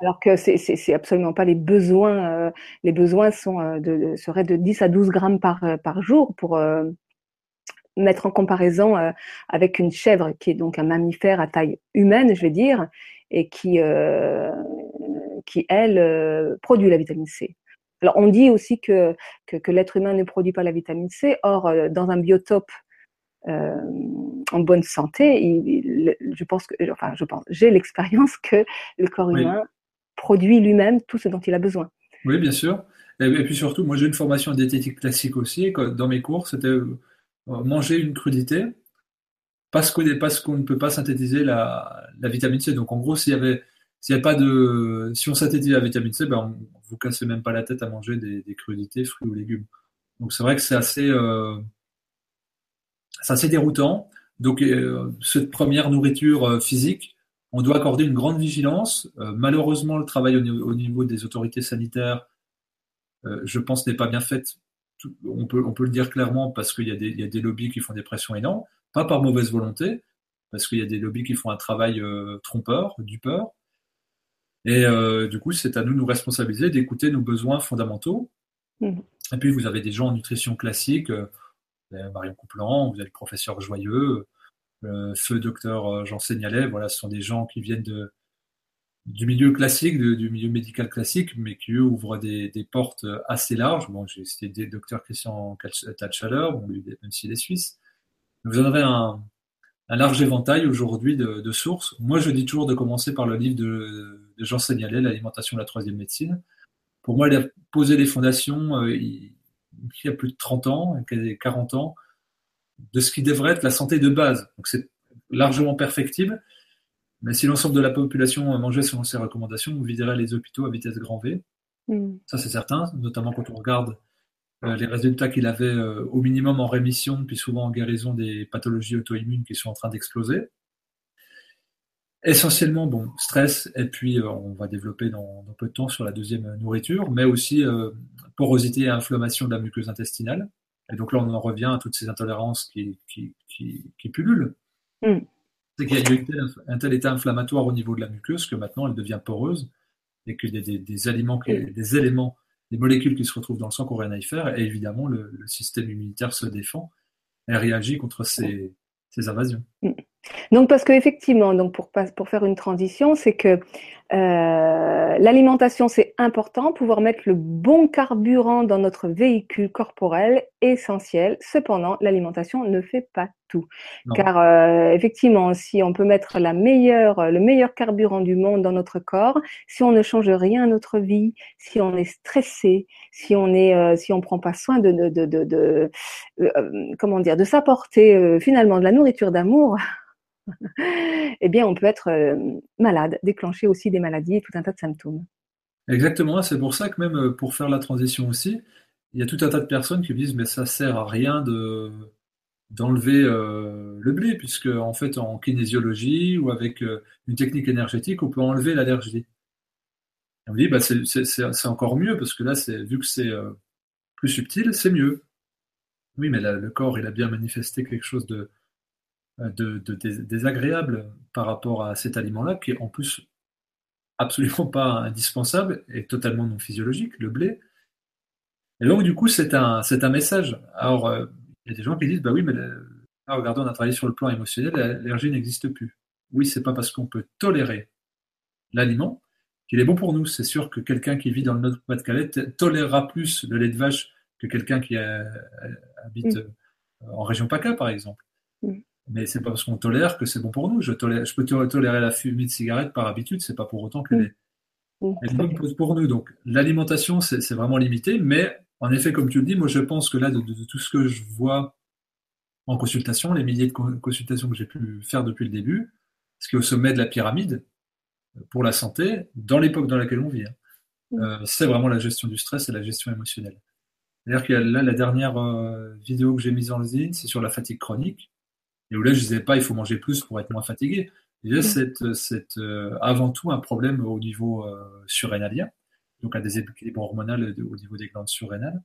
Alors que c'est c'est absolument pas les besoins. Euh, les besoins sont de, seraient de 10 à 12 grammes par par jour pour mettre en comparaison avec une chèvre qui est donc un mammifère à taille humaine, je vais dire, et qui qui elle produit la vitamine C. Alors, on dit aussi que, que, l'être humain ne produit pas la vitamine C. Or, euh, dans un biotope euh, en bonne santé, je pense que, enfin, je pense, j'ai l'expérience que le corps humain produit lui-même tout ce dont il a besoin. Oui, bien sûr. Et, puis surtout, moi, j'ai une formation diététique classique aussi. Dans mes cours, c'était euh, manger une crudité parce qu'on ne peut pas synthétiser la, la, vitamine C. Donc, en gros, s'il y avait s'il y a pas de, si on synthétise la vitamine C, ben on, vous cassez même pas la tête à manger des, crudités, fruits ou légumes. Donc c'est vrai que c'est assez, euh, c'est assez déroutant. Donc euh, cette première nourriture euh, physique, on doit accorder une grande vigilance. malheureusement, le travail au niveau, des autorités sanitaires, je pense, n'est pas bien fait. On peut, on peut le dire clairement parce qu'il y, y, a des lobbies qui font des pressions énormes, pas par mauvaise volonté, parce qu'il y a des lobbies qui font un travail trompeur, dupeur. Et du coup, c'est à nous de nous responsabiliser, d'écouter nos besoins fondamentaux. Mmh. Et puis, vous avez des gens en nutrition classique, Marion Couplan, vous avez le professeur Joyeux, euh, feu docteur euh, Jean Seignalet, voilà, ce sont des gens qui viennent de, du milieu classique, du milieu médical classique, mais qui eux ouvrent des, portes assez larges. Bon, j'ai cité des docteurs Christian Tatchaler, bon, même s'il est suisse. Vous en avez un, large éventail aujourd'hui de, sources. Moi, je dis toujours de commencer par le livre de, Jean Seignalet, L'alimentation de la troisième médecine. Pour moi, il a posé les fondations euh, il, y a plus de 30 ans, 40 ans, de ce qui devrait être la santé de base. Donc c'est largement perfectible. Mais si l'ensemble de la population mangeait selon ces recommandations, on viderait les hôpitaux à vitesse grand V. Mm. Ça, c'est certain, notamment quand on regarde euh, les résultats qu'il avait euh, au minimum en rémission, puis souvent en guérison des pathologies auto-immunes qui sont en train d'exploser. Essentiellement, bon, stress, et puis euh, on va développer dans, peu de temps sur la deuxième nourriture, mais aussi porosité et inflammation de la muqueuse intestinale. Et donc là, on en revient à toutes ces intolérances qui, qui, qui, pullulent. Mm. C'est qu'il y a eu un tel état inflammatoire au niveau de la muqueuse que maintenant elle devient poreuse et que des, des, aliments, mm. des éléments, des molécules qui se retrouvent dans le sang qu'on rien à y faire. Et évidemment, le, système immunitaire se défend et réagit contre ces, ces invasions. Mm. Donc parce qu'effectivement, donc pour, pour faire une transition, c'est que euh, l'alimentation, c'est important, pouvoir mettre le bon carburant dans notre véhicule corporel, essentiel. Cependant, l'alimentation ne fait pas tout. Car euh, effectivement, si on peut mettre la meilleure, le meilleur carburant du monde dans notre corps, si on ne change rien à notre vie, si on est stressé, si on est, euh, si on prend pas soin de, de, de comment dire, de s'apporter finalement de la nourriture d'amour, eh bien, on peut être euh, malade, déclencher aussi des maladies et tout un tas de symptômes. Exactement, c'est pour ça que même euh, pour faire la transition aussi, il y a tout un tas de personnes qui disent mais ça sert à rien de d'enlever euh, le blé puisque en fait en kinésiologie ou avec une technique énergétique on peut enlever l'allergie. On dit bah c'est encore mieux parce que là c'est vu que c'est plus subtil c'est mieux. Oui mais le corps il a bien manifesté quelque chose de de, désagréable par rapport à cet aliment-là, qui est en plus absolument pas indispensable et totalement non physiologique, le blé. Et donc, du coup, c'est un, c'est un message. Alors, euh, il y a des gens qui disent, bah oui, mais regardez, on a travaillé sur le plan émotionnel, l'allergie n'existe plus. Oui, c'est pas parce qu'on peut tolérer l'aliment qu'il est bon pour nous. C'est sûr que quelqu'un qui vit dans le Nord-Pas-de-Calais tolérera plus le lait de vache que quelqu'un qui habite mm. en région PACA, par exemple. Mais c'est pas parce qu'on tolère que c'est bon pour nous. Je, tolère, je peux tolérer la fumée de cigarette par habitude, c'est pas pour autant qu'elle est, bonne pour nous. Donc l'alimentation, c'est vraiment limité, mais en effet, comme tu le dis, moi je pense que là, de, tout ce que je vois en consultation, les milliers de consultations que j'ai pu faire depuis le début, ce qui est au sommet de la pyramide pour la santé, dans l'époque dans laquelle on vit, hein, euh, c'est vraiment la gestion du stress et la gestion émotionnelle. C'est-à-dire que là, la dernière euh, vidéo que j'ai mise en ligne, c'est sur la fatigue chronique. Et où là, je disais pas, il faut manger plus pour être moins fatigué. c'est euh, avant tout un problème au niveau euh, surrénalien, donc un déséquilibre hormonal au niveau des glandes surrénales.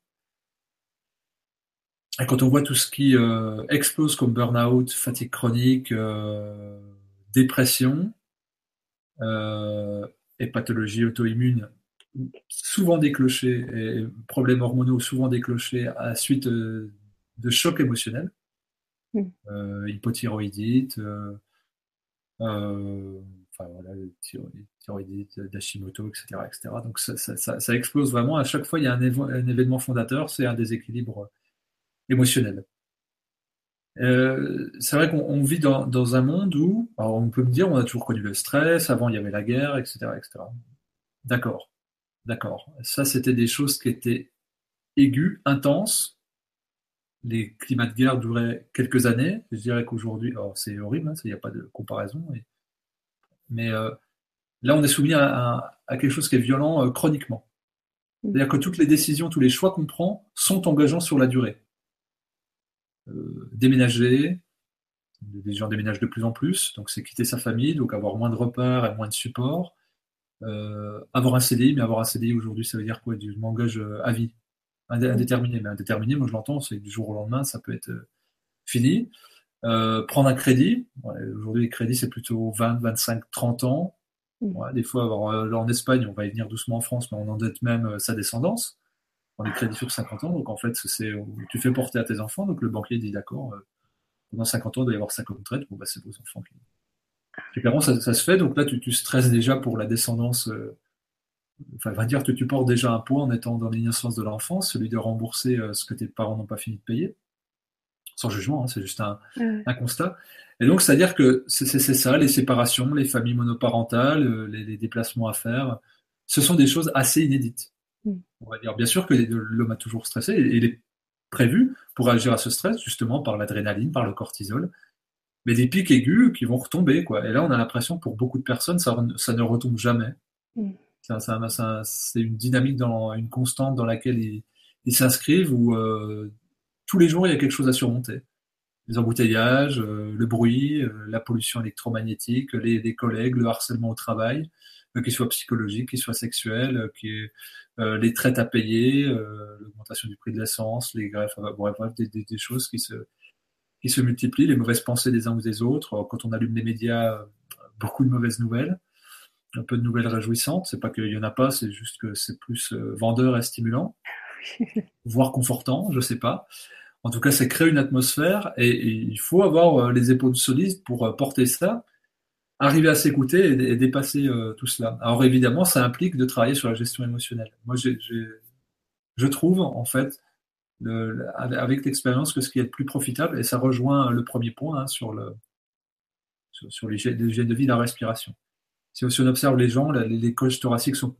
Et quand on voit tout ce qui euh, explose comme burn-out, fatigue chronique, dépression et pathologie auto-immune, souvent déclenchées, et problèmes hormonaux souvent déclenchés à suite de chocs émotionnels, Mm. Euh, hypothyroïdite, euh, euh, enfin voilà, thyroïdite d'Hashimoto, etc., etc. Donc ça, ça, explose vraiment. À chaque fois, il y a un, événement fondateur, c'est un déséquilibre émotionnel. C'est vrai qu'on vit dans, dans, un monde où, alors on peut me dire, on a toujours connu le stress, avant il y avait la guerre, etc., etc. D'accord, d'accord. Ça, c'était des choses qui étaient aiguës, intenses, les climats de guerre duraient quelques années. Je dirais qu'aujourd'hui, c'est horrible, hein, il n'y a pas de comparaison. Mais euh, là, on est soumis à, quelque chose qui est violent euh, chroniquement. Mm. C'est-à-dire que toutes les décisions, tous les choix qu'on prend sont engageants sur la durée. Euh, déménager, Les gens déménagent de plus en plus, donc c'est quitter sa famille, donc avoir moins de repères et moins de support. Avoir un CDI, mais avoir un CDI aujourd'hui, ça veut dire quoi? Je m'engage à vie, indéterminé. Mais indéterminé, moi je l'entends, c'est du jour au lendemain, ça peut être fini. Euh, prendre un crédit. Aujourd'hui, les crédits, c'est plutôt 20, 25, 30 ans. Mm. des fois, alors, en Espagne, on va y venir doucement en France, mais on endette même euh, sa descendance. On les crédits sur 50 ans. Donc, en fait, c'est tu fais porter à tes enfants. Donc, le banquier dit d'accord, euh, pendant 50 ans, il doit y avoir 50 retraites. Bon, bah, c'est vos enfants qui. Clairement, ça, ça, se fait. Donc là, tu, tu stresses déjà pour la descendance. Enfin, va dire que tu portes déjà un poids en étant dans l'innocence de l'enfance, celui de rembourser ce que tes parents n'ont pas fini de payer sans jugement, hein, c'est juste un, constat. Et donc, c'est-à-dire que c'est ça, les séparations, les familles monoparentales, euh, les, déplacements à faire, ce sont des choses assez inédites. Mm. On va dire, bien sûr que l'homme a toujours stressé, et il est prévu pour agir à ce stress, justement par l'adrénaline, par le cortisol, mais des pics aigus qui vont retomber. Quoi. Et là, on a l'impression, pour beaucoup de personnes, ça, ça ne retombe jamais. C'est une dynamique, une constante dans laquelle ils, s'inscrivent, où euh, tous les jours, il y a quelque chose à surmonter. Les embouteillages, euh, le bruit, euh, la pollution électromagnétique, les, collègues, le harcèlement au travail, qu'il soit psychologique, qu'il soit sexuel, les traites à payer, l'augmentation du prix de l'essence, les greffes, bref, des, choses qui se, qui se multiplient, les mauvaises pensées des uns ou des autres. Quand on allume les médias, beaucoup de mauvaises nouvelles, un peu de nouvelles réjouissantes. C'est pas qu'il y en a pas, c'est juste que c'est plus vendeur et stimulant, voire confortant, je sais pas. En tout cas, ça crée une atmosphère et, il faut avoir euh, les épaules solides pour euh, porter ça, arriver à s'écouter et, dépasser euh, tout cela. Alors évidemment, ça implique de travailler sur la gestion émotionnelle. Moi, je trouve en fait avec l'expérience que ce qui est le plus profitable, et ça rejoint le premier point hein, sur le sur, l'hygiène de vie, la respiration. Si, on observe les gens, les, les coachs thoraciques sont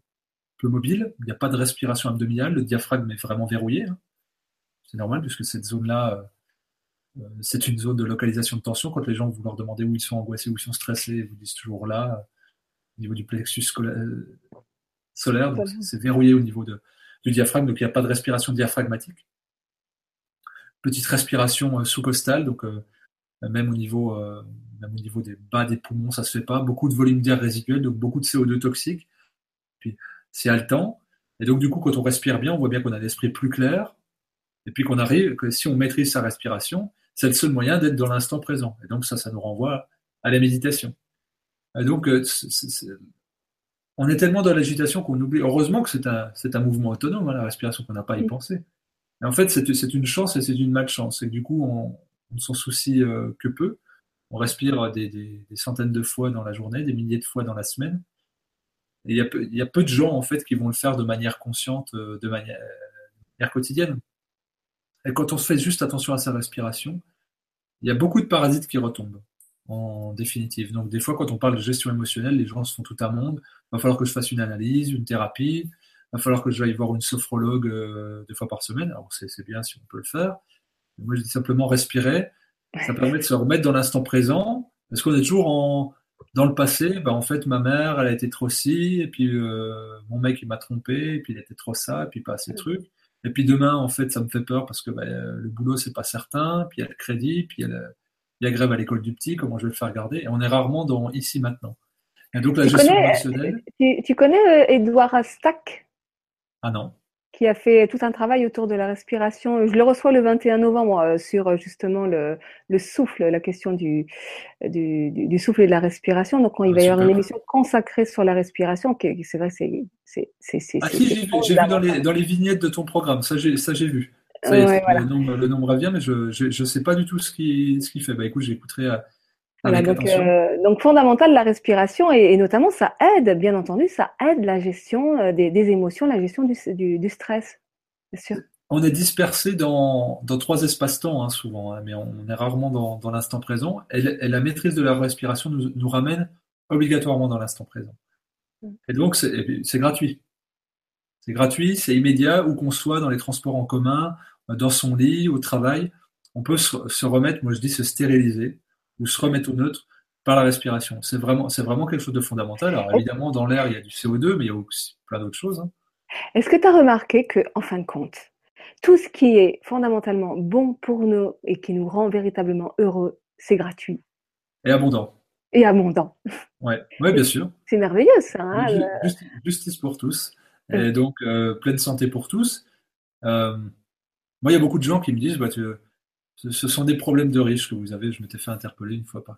peu mobiles, il n'y a pas de respiration abdominale, le diaphragme est vraiment verrouillé. Hein. C'est normal puisque cette zone-là, euh, euh, c'est une zone de localisation de tension. Quand les gens, vous leur demandez où ils sont angoissés, où ils sont stressés, ils vous disent toujours là, au niveau du plexus euh, solaire. c'est verrouillé au niveau du diaphragme, donc il n'y a pas de respiration diaphragmatique. Petite respiration sous-costale, donc même au niveau, même au niveau des bas des poumons, ça se fait pas. Beaucoup de volume d'air résiduel, donc beaucoup de CO2 toxique. Puis c'est haletant. Et donc du coup, quand on respire bien, on voit bien qu'on a l'esprit plus clair, et puis qu'on arrive, que si on maîtrise sa respiration, c'est le seul moyen d'être dans l'instant présent. Et donc ça, ça nous renvoie à la méditation. Et donc, euh, on est tellement dans l'agitation qu'on oublie. Heureusement que c'est un, un, mouvement autonome, hein, la respiration, qu'on n'a pas à y penser. Mais en fait, c'est une chance et c'est une malchance. Et du coup, on, ne s'en soucie euh, que peu. On respire des, centaines de fois dans la journée, des milliers de fois dans la semaine. Il y, a peu, de gens, en fait, qui vont le faire de manière consciente, euh, de manière quotidienne. Et quand on se fait juste attention à sa respiration, il y a beaucoup de parasites qui retombent, en définitive. Donc, des fois, quand on parle de gestion émotionnelle, les gens se font tout un monde. Il va falloir que je fasse une analyse, une thérapie. Il va falloir que je aille voir une sophrologue euh, deux fois par semaine. Alors, c'est bien si on peut le faire. moi, je dis simplement respirer. Ça permet de se remettre dans l'instant présent. Parce qu'on est toujours en, dans le passé, bah, en fait, ma mère, elle a été trop ci, et puis euh, mon mec, il m'a trompé, et puis il était trop ça, et puis pas assez de trucs. Et puis demain, en fait, ça me fait peur parce que bah, le boulot, c'est pas certain. Puis il y a le crédit, puis il y a, grève à l'école du petit. Comment je vais le faire garder? Et on est rarement dans ici maintenant. Et donc la tu gestion connais, Tu, tu connais Edouard euh, Stack Ah non qui a fait tout un travail autour de la respiration. Je le reçois le 21 novembre euh, sur euh, justement le, le, souffle, la question du, du, du, souffle et de la respiration. Donc, il va y avoir une émission consacrée sur la respiration, c'est vrai, c'est. Ah si, j'ai vu, vu dans, les, dans les vignettes de ton programme, ça j'ai vu. le, nombre, le nombre revient, mais je ne sais pas du tout ce qu'il ce fait. Bah écoute, j'écouterai euh, donc, euh, donc, fondamental la respiration et, notamment ça aide, bien entendu, ça aide la gestion euh, des, émotions, la gestion du, du, stress, bien sûr. On est dispersé dans, dans trois espaces-temps hein, souvent, hein, mais on, est rarement dans, dans l'instant présent. Et, la maîtrise de la respiration nous, nous ramène obligatoirement dans l'instant présent. Mm. Et donc c'est gratuit. C'est gratuit, c'est immédiat, où qu'on soit dans les transports en commun, dans son lit, au travail, on peut se, se remettre, moi je dis se stériliser, ou se remettre au neutre par la respiration. C'est vraiment, c'est vraiment quelque chose de fondamental. Alors évidemment, dans l'air, il y a du CO2, mais il y a aussi plein d'autres choses. Hein. Est-ce que tu as remarqué que, en fin de compte, tout ce qui est fondamentalement bon pour nous et qui nous rend véritablement heureux, c'est gratuit? Et abondant. Et abondant. Ouais, ouais bien sûr. C'est merveilleux ça. Hein, justice pour tous. Et donc, euh, pleine santé pour tous. Euh, moi, il y a beaucoup de gens qui me disent, bah, ce sont des problèmes de riches que vous avez. Je m'étais fait interpeller une fois par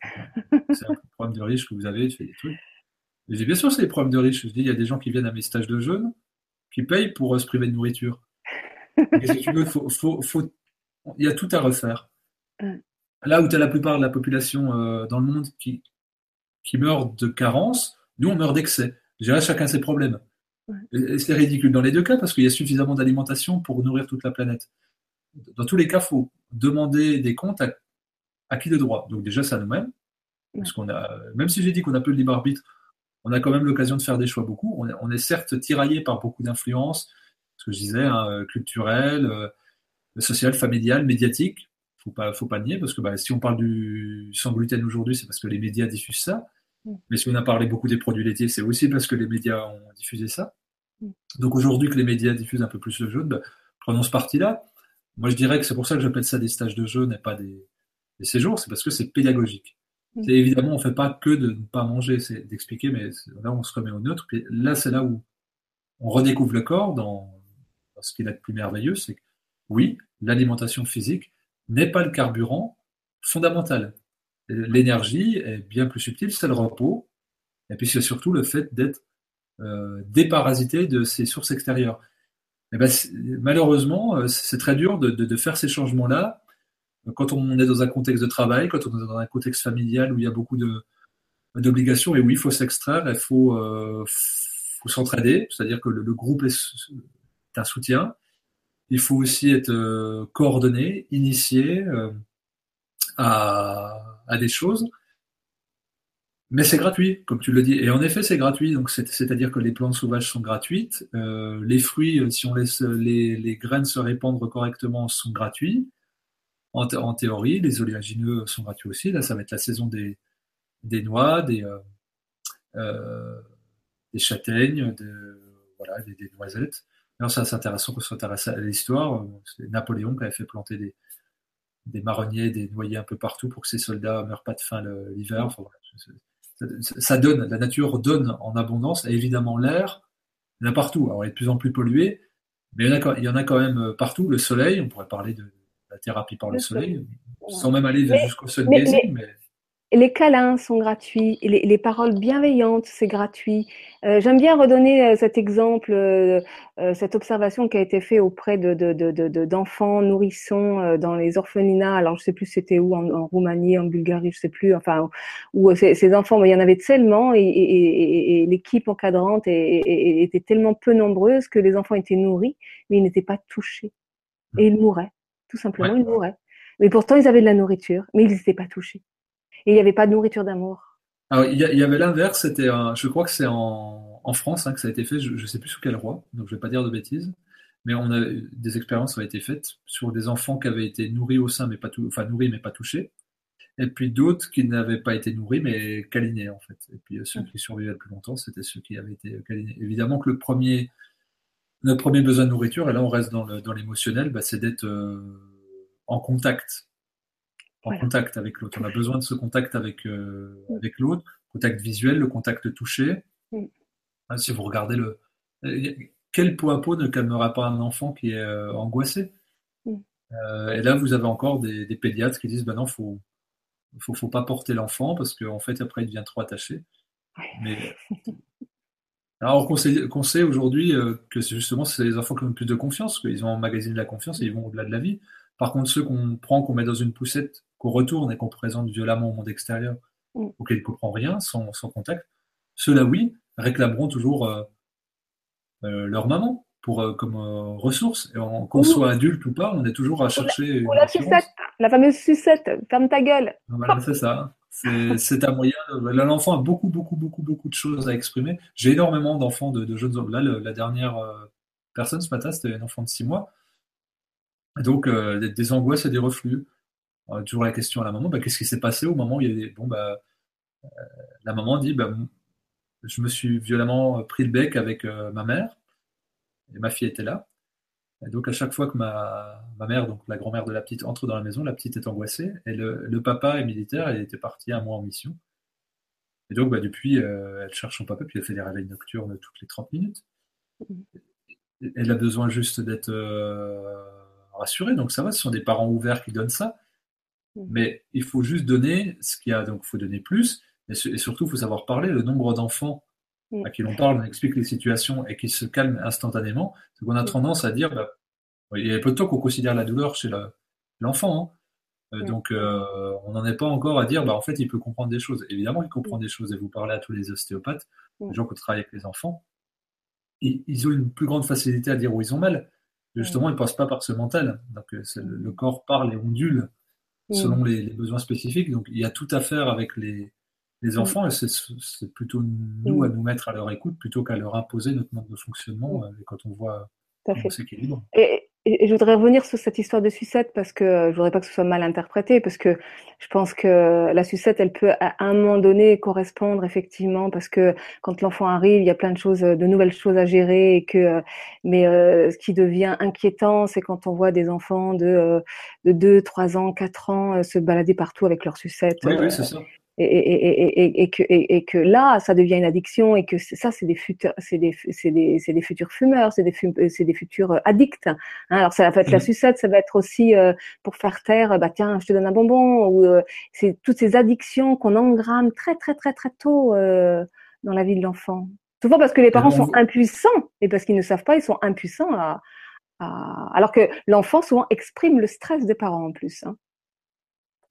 C'est un problème de riches que vous avez, tu fais des trucs. Je dis, bien sûr, c'est des problèmes de riches. Je dis, il y a des gens qui viennent à mes stages de jeûne, qui payent pour euh, se priver de nourriture. tu veux, il y a tout à refaire. Là où tu as la plupart de la population euh, dans le monde qui, qui meurt de carence, nous, on meurt d'excès. Je dirais, chacun ses problèmes. Et c'est ridicule dans les deux cas parce qu'il y a suffisamment d'alimentation pour nourrir toute la planète. Dans tous les cas, il faut demander des comptes à, qui de droit. Donc déjà, c'est à nous-mêmes. Parce qu'on a, même si j'ai dit qu'on a peu de libre arbitre, on a quand même l'occasion de faire des choix beaucoup. On est, certes tiraillé par beaucoup d'influences, ce que je disais, hein, culturelles, euh, sociales, familiales, médiatiques. Faut pas, faut pas nier parce que bah, si on parle du sans gluten aujourd'hui, c'est parce que les médias diffusent ça. Mais si on a parlé beaucoup des produits laitiers, c'est aussi parce que les médias ont diffusé ça. Donc aujourd'hui que les médias diffusent un peu plus le jaune, bah, prenons ce parti-là. Moi je dirais que c'est pour ça que j'appelle ça des stages de jeûne et pas des, des séjours, c'est parce que c'est pédagogique. Mm. C'est évidemment on fait pas que de ne pas manger, c'est d'expliquer, mais là on se remet au neutre. Puis là c'est là où on redécouvre le corps dans, dans ce qui est le plus merveilleux, c'est que oui, l'alimentation physique n'est pas le carburant fondamental. L'énergie est bien plus subtile, c'est le repos, et puis c'est surtout le fait d'être euh, déparasité de ces sources extérieures. Et ben, malheureusement, euh, c'est très dur de, de, de faire ces changements-là quand on est dans un contexte de travail, quand on est dans un contexte familial où il y a beaucoup d'obligations. Et oui, il faut s'extraire, il faut, euh, faut s'entraider, c'est-à-dire que le, le groupe est, est, un soutien. Il faut aussi être euh, coordonné, initié euh, à, à des choses. Mais c'est gratuit, comme tu le dis. Et en effet, c'est gratuit. Donc, c'est-à-dire que les plantes sauvages sont gratuites. Euh, les fruits, euh, si on laisse les, les, graines se répandre correctement, sont gratuits. En, en, théorie, les oléagineux sont gratuits aussi. Là, ça va être la saison des, des noix, des, euh, euh des châtaignes, de, voilà, des, noisettes. Alors, c'est intéressant qu'on s'intéresse à l'histoire. C'est Napoléon qui avait fait planter des, des marronniers, des noyers un peu partout pour que ses soldats meurent pas de faim l'hiver. Enfin, voilà ça donne, la nature donne en abondance, et évidemment l'air, il y en a partout. Alors il est de plus en plus pollué, mais il y en a, il y en a quand même euh, partout. Le soleil, on pourrait parler de la thérapie par le soleil, sans même aller jusqu'au sun mais les câlins sont gratuits, les, les paroles bienveillantes, c'est gratuit. Euh, J'aime bien redonner euh, cet exemple, euh, euh, cette observation qui a été faite auprès de, d'enfants de, de, nourrissons euh, dans les orphelinats. Alors je sais plus c'était où, en, en, Roumanie, en Bulgarie, je sais plus. Enfin, où ces, ces enfants, mais il y en avait tellement et, et, et, et l'équipe encadrante était tellement peu nombreuse que les enfants étaient nourris, mais ils n'étaient pas touchés et ils mouraient, tout simplement, ils mouraient. Mais pourtant ils avaient de la nourriture, mais ils n'étaient pas touchés et il n'y avait pas de nourriture d'amour. Il y, avait l'inverse, c'était, je crois que c'est en, en France hein, que ça a été fait, je ne sais plus sous quel roi, donc je ne vais pas dire de bêtises, mais on a des expériences qui ont été faites sur des enfants qui avaient été nourris au sein, mais pas tout, enfin nourris mais pas touchés, et puis d'autres qui n'avaient pas été nourris mais câlinés en fait. Et puis ceux qui survivaient le plus longtemps, c'était ceux qui avaient été câlinés. Évidemment que le premier, notre premier besoin de nourriture, et là on reste dans l'émotionnel, bah, c'est d'être euh, en contact en contact avec l'autre. On a besoin de ce contact avec, euh, mm. avec l'autre, contact visuel, le contact touché. Mm. Hein, si vous regardez le. Quel pot à pot ne calmera pas un enfant qui est euh, angoissé mm. euh, Et là, vous avez encore des, des pédiatres qui disent ben non, faut, faut, faut pas porter l'enfant parce qu'en fait, après, il devient trop attaché. Mais. Alors qu'on sait, aujourd'hui euh, que c'est justement c'est les enfants qui ont le plus de confiance, qu'ils ont emmagasiné de la confiance et ils vont au-delà de la vie. Par contre, ceux qu'on prend, qu'on met dans une poussette, qu'on retourne et qu'on présente violemment au monde extérieur, mm. auquel il ne comprend rien, sans, sans contact, ceux-là, oui, réclameront toujours euh, euh, leur maman pour euh, comme ressource. Et qu'on soit adulte ou pas, on est toujours à chercher. La, sucette, la fameuse sucette, ferme ta gueule. Voilà, c'est ça. C'est un moyen. Là, l'enfant a beaucoup, beaucoup, beaucoup, beaucoup de choses à exprimer. J'ai énormément d'enfants, de, de, jeunes hommes. Là, le, la dernière personne ce matin, c'était un enfant de 6 mois. donc, des, des, angoisses et des reflux toujours la question à la maman, bah, qu'est-ce qui s'est passé au moment où il y a des... Bon, bah, euh, la maman dit, bah, je me suis violemment pris le bec avec euh, ma mère, et ma fille était là. Et donc à chaque fois que ma, mère, donc la grand-mère de la petite, entre dans la maison, la petite est angoissée. Et le, papa est militaire, il était parti un mois en mission. Et donc bah, depuis, euh, elle cherche son papa, puis elle fait des réveils nocturnes toutes les 30 minutes. Elle a besoin juste d'être euh, rassurée, donc ça va, ce sont des parents ouverts qui donnent ça. Mais il faut juste donner ce qu'il y a, donc il faut donner plus, et, surtout il faut savoir parler. Le nombre d'enfants à qui l'on parle, on explique les situations et qui se calment instantanément, c'est qu'on a tendance à dire, bah, il y a peu de temps qu'on considère la douleur chez l'enfant. Hein. Euh, donc, euh, on n'en est pas encore à dire, bah, en fait, il peut comprendre des choses. Évidemment, il comprend des choses. Et vous parlez à tous les ostéopathes, les gens qui travaillent avec les enfants, ils ont une plus grande facilité à dire où ils ont mal. Justement, ils ne passent pas par ce mental. Donc, euh, le, corps parle et ondule selon les, besoins spécifiques. Donc, il y a tout à faire avec les, les enfants, et c'est plutôt nous à nous mettre à leur écoute plutôt qu'à leur imposer notre mode de fonctionnement euh, quand on voit s'équilibre. Et, et, je voudrais revenir sur cette histoire de sucette parce que je voudrais pas que ce soit mal interprété parce que je pense que la sucette, elle peut à un moment donné correspondre effectivement parce que quand l'enfant arrive, il y a plein de choses, de nouvelles choses à gérer et que, mais euh, ce qui devient inquiétant, c'est quand on voit des enfants de, euh, de 2, 3 ans, 4 ans se balader partout avec leur sucette. Oui, oui, c'est ça et, et, et, et, que, et, que là, ça devient une addiction et que ça, c'est des futurs, c'est des, c'est des, c'est des futurs fumeurs, c'est des, c'est des futurs euh, addicts. Hein. Alors ça va être la mmh. sucette, ça va être aussi euh, pour faire taire, bah tiens, je te donne un bonbon, ou euh, c'est toutes ces addictions qu'on engramme très très très très tôt dans la vie de l'enfant. Souvent parce que les parents sont impuissants et parce qu'ils ne savent pas, ils sont impuissants à, à... alors que l'enfant souvent exprime le stress des parents en plus. Hein.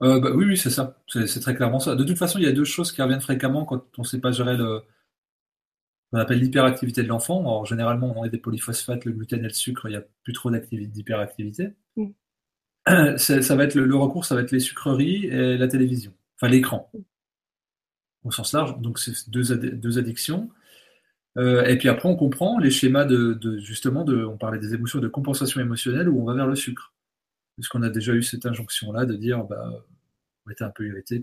Euh, bah, oui, oui, c'est ça. C'est très clairement ça. De toute façon, il y a deux choses qui reviennent fréquemment quand on ne sait pas gérer le, on appelle l'hyperactivité de l'enfant. Alors, généralement, on a des polyphosphates, le gluten et le sucre, il n'y a plus trop d'hyperactivité. Mm. Ça, va être le, recours, ça va être les sucreries et la télévision, enfin l'écran, au sens large. Donc, c'est deux, deux addictions. Euh, et puis après, on comprend les schémas de, de, justement, de, on parlait des émotions de compensation émotionnelle où on va vers le sucre puisqu'on a déjà eu cette injonction-là de dire, bah, on était un peu irrité,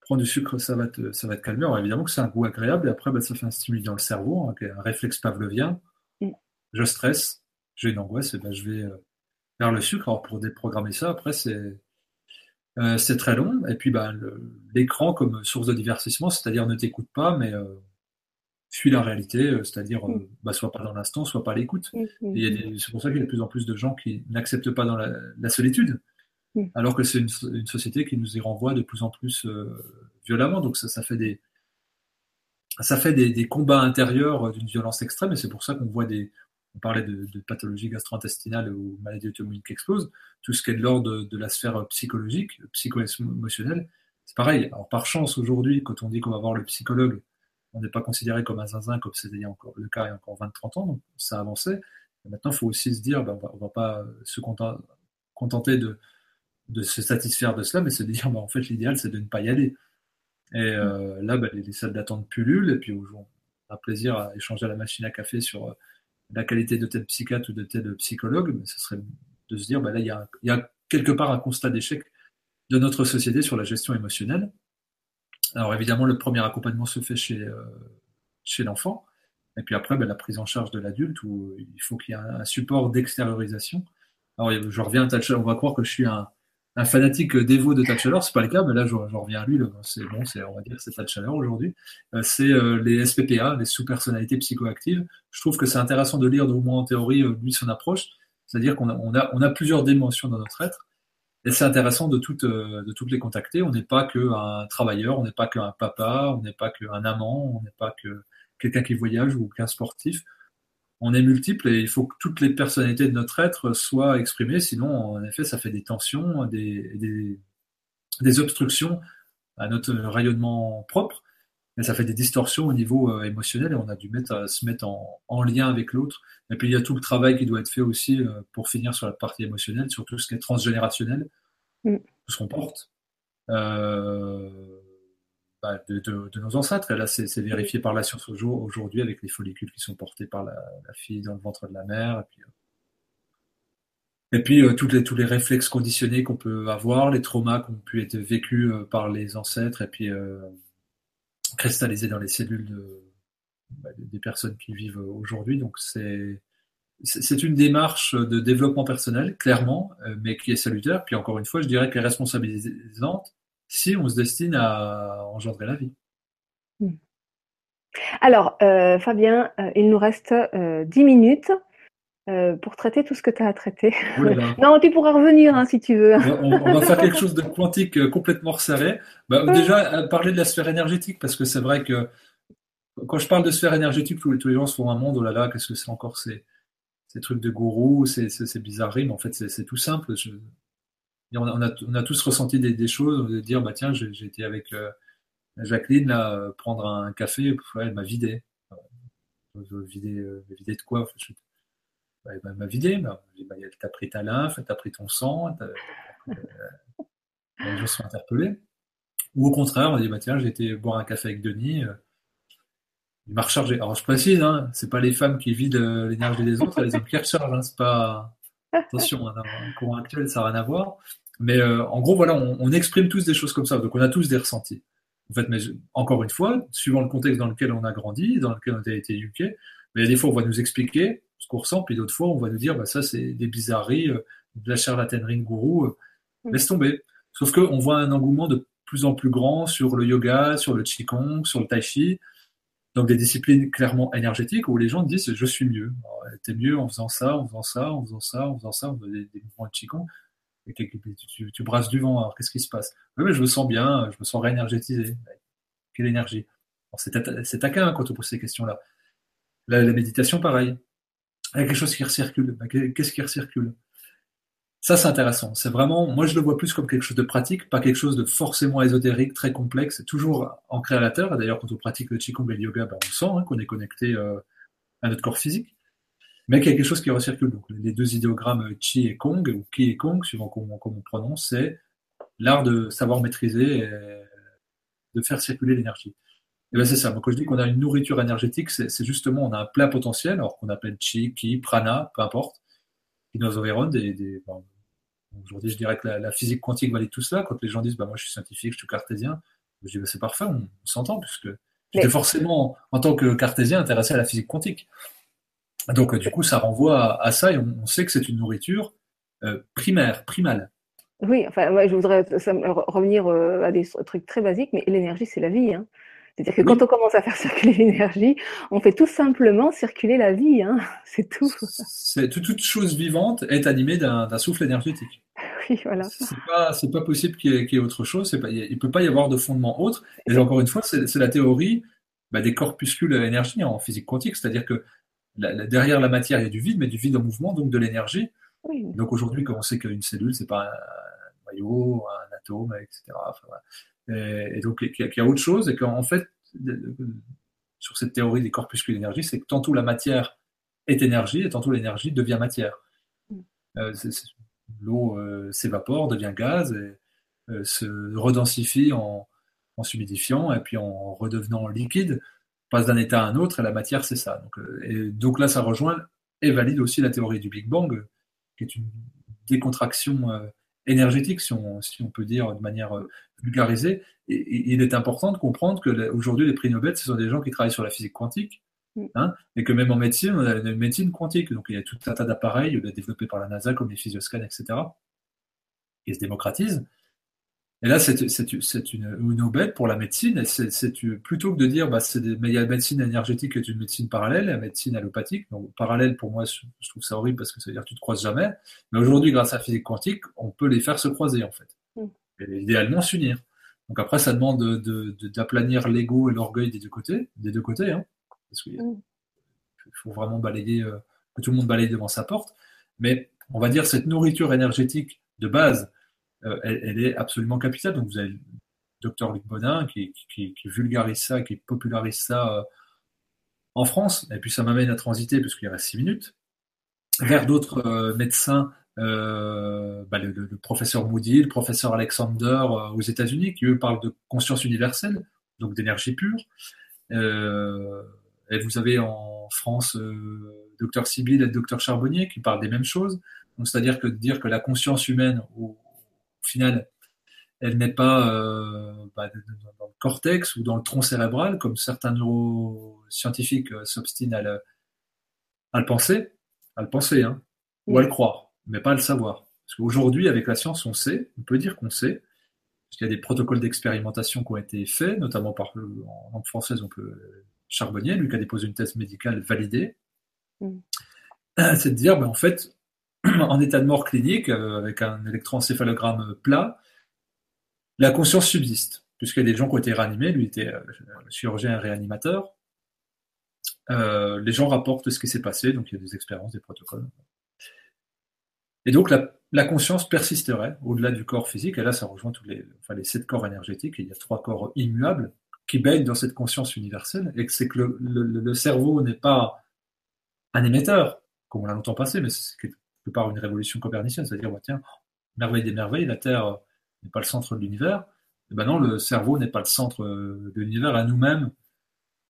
prends du sucre, ça va te, ça va te calmer. Alors évidemment que c'est un goût agréable, et après, bah, ça fait un stimuli dans le cerveau, hein, un réflexe pavlovien. Mm. Je stresse, j'ai une angoisse, et ben, je vais euh, vers le sucre. Alors pour déprogrammer ça, après, c'est euh, très long. Et puis, bah, l'écran comme source de divertissement, c'est-à-dire ne t'écoute pas, mais euh, fuit la réalité, euh, c'est-à-dire euh, mm. bah, soit pas dans l'instant, soit pas à l'écoute. Mm, mm, c'est pour ça qu'il y a de plus en plus de gens qui n'acceptent pas dans la, solitude, alors que c'est une, société qui nous y renvoie de plus en plus euh, violemment. Donc ça, ça fait des ça fait des, combats intérieurs d'une violence extrême, et c'est pour ça qu'on voit des on parlait de, de pathologie gastro-intestinale ou maladie auto-immune qui explose, tout ce qui est de l'ordre de, la sphère psychologique, psycho-émotionnelle, c'est pareil. Alors par chance aujourd'hui, quand on dit qu'on va voir le psychologue, on n'est pas considéré comme un zinzin comme c'était encore le cas il y a encore 20-30 ans, donc ça a avancé. maintenant, il faut aussi se dire, ben, on ne va pas se contenter de, se satisfaire de cela, mais se dire, ben, en fait, l'idéal, c'est de ne pas y aller. Et euh, là, ben, les, salles d'attente pullulent, et puis on a plaisir à échanger à la machine à café sur euh, la qualité de tel psychiatre ou de tel psychologue, mais ce serait de se dire, là, il y a quelque part un constat d'échec de notre société sur la gestion émotionnelle. Alors évidemment, le premier accompagnement se fait chez, euh, l'enfant. Et puis après, ben, la prise en charge de l'adulte où il faut qu'il y ait un, support d'extériorisation. Alors je reviens à Tatchelor, on va croire que je suis un, fanatique dévot de Tatchelor, c'est pas le cas, mais là je, reviens à lui, c'est bon, on va dire c'est Tatchelor aujourd'hui. Euh, c'est euh, les SPPA, les sous-personnalités psychoactives. Je trouve que c'est intéressant de lire, au moins en théorie, lui son approche. C'est-à-dire qu'on a, on a, on a plusieurs dimensions dans notre être. Et c'est intéressant de toutes, euh, de toutes les contacter. On n'est pas qu'un travailleur, on n'est pas qu'un papa, on n'est pas qu'un amant, on n'est pas que quelqu'un qui voyage ou qu'un sportif. On est multiple et il faut que toutes les personnalités de notre être soient exprimées, sinon, en effet, ça fait des tensions, des, des, des obstructions à notre rayonnement propre, et ça fait des distorsions au niveau euh, émotionnel et on a dû mettre, se mettre en, en lien avec l'autre. Et puis il y a tout le travail qui doit être fait aussi euh, pour finir sur la partie émotionnelle, sur tout ce qui est transgénérationnel, mm. tout ce qu'on porte. Euh, bah, de, de, de, nos ancêtres. Et là, c'est vérifié par la science aujourd'hui avec les follicules qui sont portés par la, la, fille dans le ventre de la mère. Et puis, euh, et puis euh, toutes les, tous les réflexes conditionnés qu'on peut avoir, les traumas qui ont pu être vécus euh, par les ancêtres et puis cristallisés dans les cellules de, bah, des personnes qui vivent aujourd'hui. Donc c'est c'est une démarche de développement personnel, clairement, mais qui est salutaire. Puis encore une fois, je dirais qu'elle est responsabilisante si on se destine à engendrer la vie. Hmm. Alors, Fabien, il nous reste dix minutes. Euh, pour traiter tout ce que tu as à traiter. non, tu pourras revenir hein, si tu veux. on, va faire quelque chose de quantique euh, complètement resserré. Bah, déjà, parler de la sphère énergétique, parce que c'est vrai que quand je parle de sphère énergétique, tous les, gens se font un monde, oh là là, qu'est-ce que c'est encore ces, ces trucs de gourou, ces, ces, bizarreries, mais en fait, c'est tout simple. on, a, on, a, tous ressenti des, des choses, de dire, bah tiens, j'ai été avec euh, Jacqueline, là, prendre un café, elle m'a vidé. vidé, vidé de quoi elle m'a vidé. Bah, t'as pris ta lymphe, t'as pris ton sang, euh, les gens sont interpellés. Ou au contraire, on dit bah tiens, j'ai été boire un café avec Denis, euh, il m'a rechargé. Alors je précise, hein, c'est pas les femmes qui vident euh, l'énergie des autres, les hommes qui rechargent. Hein, c'est pas attention, hein, le courant actuel, ça n'a rien à voir. Mais en gros, voilà, on, exprime tous des choses comme ça, donc on a tous des ressentis. En fait, mais encore une fois, suivant le contexte dans lequel on a grandi, dans lequel on a été éduqué, mais il y a des fois on va nous expliquer ressent, puis d'autres fois, on va nous dire, bah, ça, c'est des bizarreries, euh, de la charlatanerie de gourou, euh, mm. laisse tomber. Sauf qu'on voit un engouement de plus en plus grand sur le yoga, sur le qigong, sur le tai chi, donc des disciplines clairement énergétiques où les gens disent, je suis mieux. T'es mieux en faisant ça, en faisant ça, en faisant ça, en faisant ça, des, des mouvements de qigong. Et tu, tu, brasses du vent, alors qu'est-ce qui se passe? Oui, mais je me sens bien, je me sens réénergétisé. Quelle énergie C'est taquin quand on pose ces questions-là. la méditation, pareil. Il y a quelque chose qui recircule. Bah, qu'est-ce qui recircule? Ça, c'est intéressant. C'est vraiment, moi, je le vois plus comme quelque chose de pratique, pas quelque chose de forcément ésotérique, très complexe, toujours ancré à la terre. D'ailleurs, quand on pratique le Qigong et le yoga, bah, on sent hein, qu'on est connecté euh, à notre corps physique. Mais quelque chose qui recircule. Les deux idéogrammes Qi et Kong, ou Qi et Kong, suivant comment, on prononce, c'est l'art de savoir maîtriser et de faire circuler l'énergie. Et ben c'est ça. quand je dis qu'on a une nourriture énergétique, c'est justement on a un plein potentiel, alors qu'on appelle chi, ki, prana, peu importe, qui nous environne. Des, Aujourd'hui, je dirais que la, physique quantique valide tout cela. Quand les gens disent, bah, moi je suis scientifique, je suis cartésien, je dis, bah, c'est parfait, on, s'entend, puisque j'étais forcément, en tant que cartésien, intéressé à la physique quantique. Donc, du coup, ça renvoie à, ça et on, sait que c'est une nourriture euh, primaire, primale. Oui, enfin, je voudrais revenir euh, à des trucs très basiques, mais l'énergie, c'est la vie. Hein. C'est-à-dire que quand on commence à faire circuler l'énergie, on fait tout simplement circuler la vie, hein. c'est tout. C'est, toute chose vivante est animée d'un, souffle énergétique. Oui, voilà. C'est pas, pas possible qu'il y, ait, autre chose. Pas, il ne peut pas y avoir de fondement autre. Et encore une fois, c'est, la théorie bah, des corpuscules énergie en physique quantique, c'est-à-dire que derrière la matière, il y a du vide, mais du vide en mouvement, donc de l'énergie. Donc aujourd'hui, comme on sait qu'une cellule, c'est pas un noyau, un atome, etc. Enfin, et, donc qu'il y, a autre chose, et qu'en fait, sur cette théorie des corpuscules d'énergie, c'est que tantôt la matière est énergie, et tantôt l'énergie devient matière. Mm. Euh, l'eau euh, s'évapore, devient gaz, et euh, se redensifie en, en s'humidifiant, et puis en redevenant liquide, passe d'un état à un autre, et la matière, c'est ça. Donc, et donc là, ça rejoint et valide aussi la théorie du Big Bang, qui est une décontraction énergétique, si on, si on peut dire de manière euh, vulgarisée. Et, il est important de comprendre que aujourd'hui, les prix Nobel, ce sont des gens qui travaillent sur la physique quantique, mm. hein, et que même en médecine, on a une médecine quantique. Donc il y a tout un tas d'appareils développés par la NASA, comme les physioscans, etc., qui se démocratisent. Et là, c'est une, une aubaine pour la médecine. C'est plutôt que de dire, bah, des, mais il y a la médecine énergétique est une médecine parallèle, la médecine allopathique. Donc, parallèle, pour moi, je trouve ça horrible parce que ça veut dire que tu te croises jamais. Mais aujourd'hui, grâce à la physique quantique, on peut les faire se croiser, en fait. Mm. Et idéalement, s'unir. Donc après, ça demande d'aplanir de, de, l'ego et l'orgueil des deux côtés, des deux côtés, hein, parce qu'il mm. faut vraiment balayer, euh, que tout le monde balaye devant sa porte. Mais on va dire cette nourriture énergétique de base euh, elle, est absolument capitale. Donc vous avez le docteur Luc Bodin qui, vulgarise ça, qui popularise ça euh, en France. Et puis ça m'amène à transiter, puisqu'il reste six minutes, vers d'autres euh, médecins, bah, le, professeur Moody, le professeur Alexander aux États-Unis, qui eux parlent de conscience universelle, donc d'énergie pure. et vous avez en France docteur Sibyl et docteur Charbonnier qui parlent des mêmes choses. c'est-à-dire que dire que la conscience humaine, au, final, elle n'est pas euh, bah, dans le cortex ou dans le tronc cérébral, comme certains neuroscientifiques euh, s'obstinent à le, penser. à le penser, hein, ou à le croire, mais pas à le savoir. Parce qu'aujourd'hui, avec la science, on sait, on peut dire qu'on sait, parce qu'il y a des protocoles d'expérimentation qui ont été faits, notamment par, en langue française, on peut Charbonnier, lui qui a déposé une thèse médicale validée, mm. c'est de dire, ben, en fait, en état de mort clinique, euh, avec un électroencéphalogramme plat, la conscience subsiste, puisqu'il y a des gens qui ont été réanimés, lui était euh, chirurgien réanimateur. Euh, les gens rapportent ce qui s'est passé, donc il y a des expériences, des protocoles. Et donc la, conscience persisterait au-delà du corps physique, et là ça rejoint tous les, enfin, les sept corps énergétiques, il y a trois corps immuables qui baignent dans cette conscience universelle, et c'est que le, cerveau n'est pas un émetteur, comme on l'a longtemps passé, mais c'est part une révolution copernicienne, c'est-à-dire, bah, tiens, merveille des merveilles, la Terre n'est pas le centre de l'univers. Et ben non, le cerveau n'est pas le centre de l'univers. À nous-mêmes,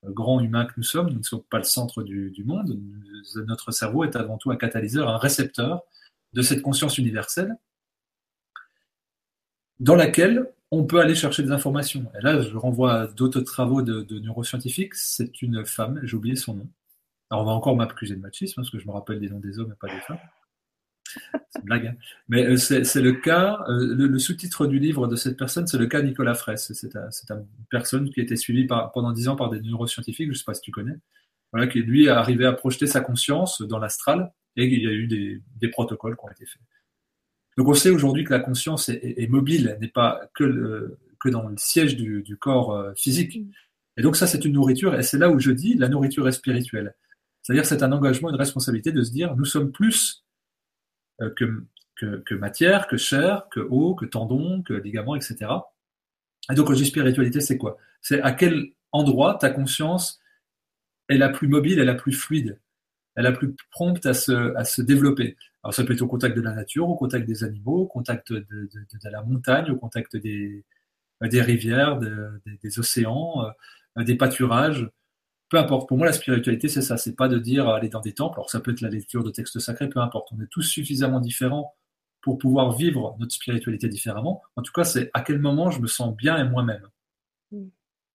grands humains que nous sommes, nous ne sommes pas le centre du, monde. notre cerveau est avant tout un catalyseur, un récepteur de cette conscience universelle dans laquelle on peut aller chercher des informations. Et là, je renvoie à d'autres travaux de, neuroscientifiques. C'est une femme, j'ai oublié son nom. Alors, on va encore m'accuser de machisme, parce que je me rappelle des noms des hommes et pas des femmes. C'est une blague. Hein. Mais euh, c'est le cas, euh, le, sous-titre du livre de cette personne, c'est le cas Nicolas Fraisse. C'est une personne qui a été suivie pendant dix ans par des neuroscientifiques, je ne sais pas si tu connais, voilà, qui lui a arrivé à projeter sa conscience dans l'astral et il y a eu des, protocoles qui ont été faits. Donc on sait aujourd'hui que la conscience est, mobile, n'est pas que, que dans le siège du, corps euh, physique. Et donc ça, c'est une nourriture, et c'est là où je dis la nourriture est spirituelle. C'est-à-dire c'est un engagement, une responsabilité de se dire, nous sommes plus euh, que, matière, que chair, que eau, que tendon, que ligament, etc. Et donc, quand je dis spiritualité, c'est quoi? C'est à quel endroit ta conscience est la plus mobile, et la plus fluide, est la plus prompte à se, développer? Alors, ça peut être au contact de la nature, au contact des animaux, au contact de, la montagne, au contact des, rivières, des, des, océans, euh, des pâturages peu importe. Pour moi, la spiritualité, c'est ça. C'est pas de dire aller dans des temples. Alors, ça peut être la lecture de textes sacrés, peu importe. On est tous suffisamment différents pour pouvoir vivre notre spiritualité différemment. En tout cas, c'est à quel moment je me sens bien et moi-même. Mm.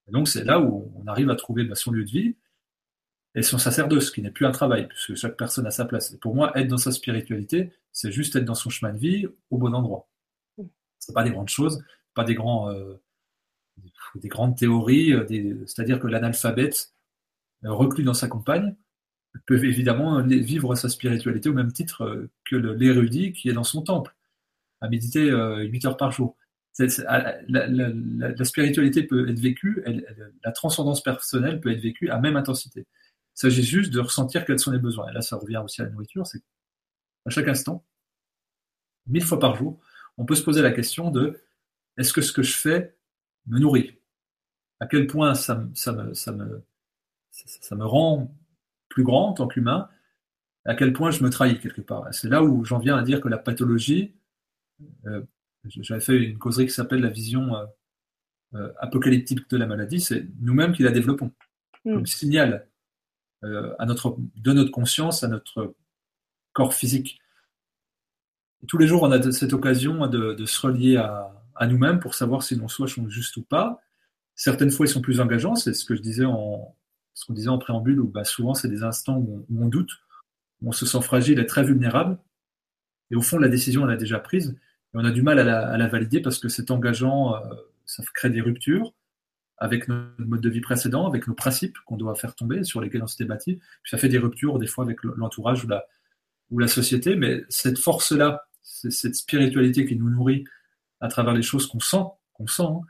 donc, c'est là où on arrive à trouver bah, son lieu de vie et son sacerdoce, qui n'est plus un travail, puisque chaque personne a sa place. Et pour moi, être dans sa spiritualité, c'est juste être dans son chemin de vie au bon endroit. Mm. C'est pas des grandes choses, pas des grands, euh, des grandes théories. Euh, c'est-à-dire que l'analphabète reclus dans sa campagne, peut évidemment vivre sa spiritualité au même titre euh, que l'érudit qui est dans son temple, à méditer 8 euh, heures par jour. la, spiritualité peut être vécue, la transcendance personnelle peut être vécue à même intensité. Il s'agit juste de ressentir quels sont les besoins. Et là, ça revient aussi à la nourriture, c'est à chaque instant, mille fois par jour, on peut se poser la question de est-ce que ce que je fais me nourrit? À quel point ça, ça me, ça me ça, me rend plus grand en tant qu'humain, à quel point je me trahis quelque part. C'est là où j'en viens à dire que la pathologie, euh, j'avais fait une causerie qui s'appelle la vision euh, euh, apocalyptique de la maladie, c'est nous-mêmes qui la développons mm. comme signal à notre, de notre conscience à notre corps physique. tous les jours, on a cette occasion de, se relier à, à nous-mêmes pour savoir si nos choix sont justes ou pas. Certaines fois, ils sont plus engageants, c'est ce que je disais en, ce qu'on disait en préambule, où bah, souvent c'est des instants où on, doute, où on se sent fragile et très vulnérable. Et au fond, la décision, elle a déjà prise. Et on a du mal à la, valider parce que c'est engageant, euh, ça crée des ruptures avec notre mode de vie précédent, avec nos principes qu'on doit faire tomber, sur lesquels on s'était bâti. Puis ça fait des ruptures, des fois, avec l'entourage ou la, société. Mais cette force-là, cette spiritualité qui nous nourrit à travers les choses qu'on sent, qu'on sent, hein,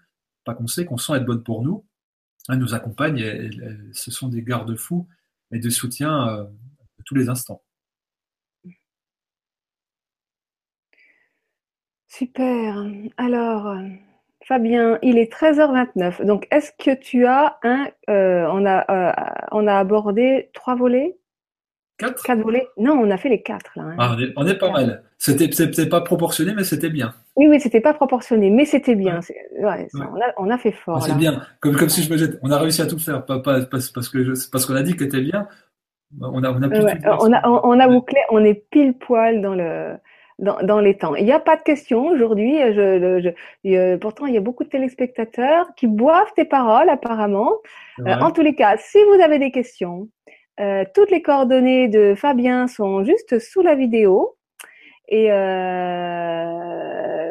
pas qu'on sait, qu'on sent être bonne pour nous, elle nous accompagne et, ce sont des garde-fous et de soutien euh, tous les instants. Super. Alors, Fabien, il est 13h29. Donc, est-ce que tu as un... Euh, on, a, euh, on a abordé trois volets? Quatre? Quatre volets Non, on a fait les quatre. Là, hein. ah, on, est, pas mal. C'était pas proportionné, mais c'était bien. Oui, oui, c'était pas proportionné, mais c'était bien. Ouais. On, a, on, a, fait fort. C'est bien. Comme, comme si je me jette. On a réussi à tout faire. Pas, pas, parce, que parce qu'on a dit que c'était bien. On a, on a, on, a, on a bouclé. On est pile poil dans le. Dans, dans les temps. Il n'y a pas de questions aujourd'hui. Je, je, pourtant, il y a beaucoup de téléspectateurs qui boivent tes paroles, apparemment. Euh, en tous les cas, si vous avez des questions, Euh, toutes les coordonnées de Fabien sont juste sous la vidéo. Et euh,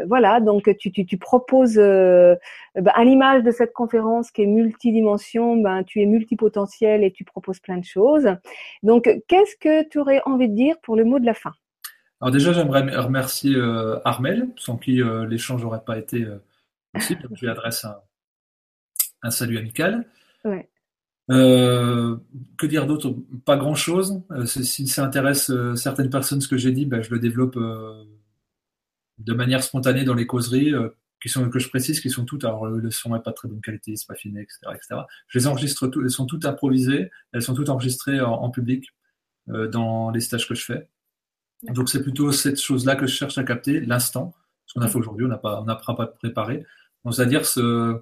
voilà, donc tu, tu, tu proposes, euh, ben, à l'image de cette conférence qui est multidimension, ben, tu es multipotentiel et tu proposes plein de choses. Donc, qu'est-ce que tu aurais envie de dire pour le mot de la fin? Alors déjà, j'aimerais remercier euh, Armel, sans qui l'échange n'aurait pas été possible. Donc, je lui adresse un, un salut amical. Ouais. Euh, que dire d'autre? Pas grand-chose. Euh, si ça intéresse euh, certaines personnes ce que j'ai dit, ben, je le développe euh, de manière spontanée dans les causeries qui sont que je précise, qui sont toutes. Alors le son n'est pas très bonne qualité, c'est pas filmé, etc., etc. Je les enregistre toutes. Elles sont toutes improvisées. Elles sont toutes enregistrées en, en public dans les stages que je fais. Donc c'est plutôt cette chose-là que je cherche à capter, l'instant. Ce qu'on a fait aujourd'hui, on n'a pas, on n'a pas préparé. Donc c'est-à-dire ce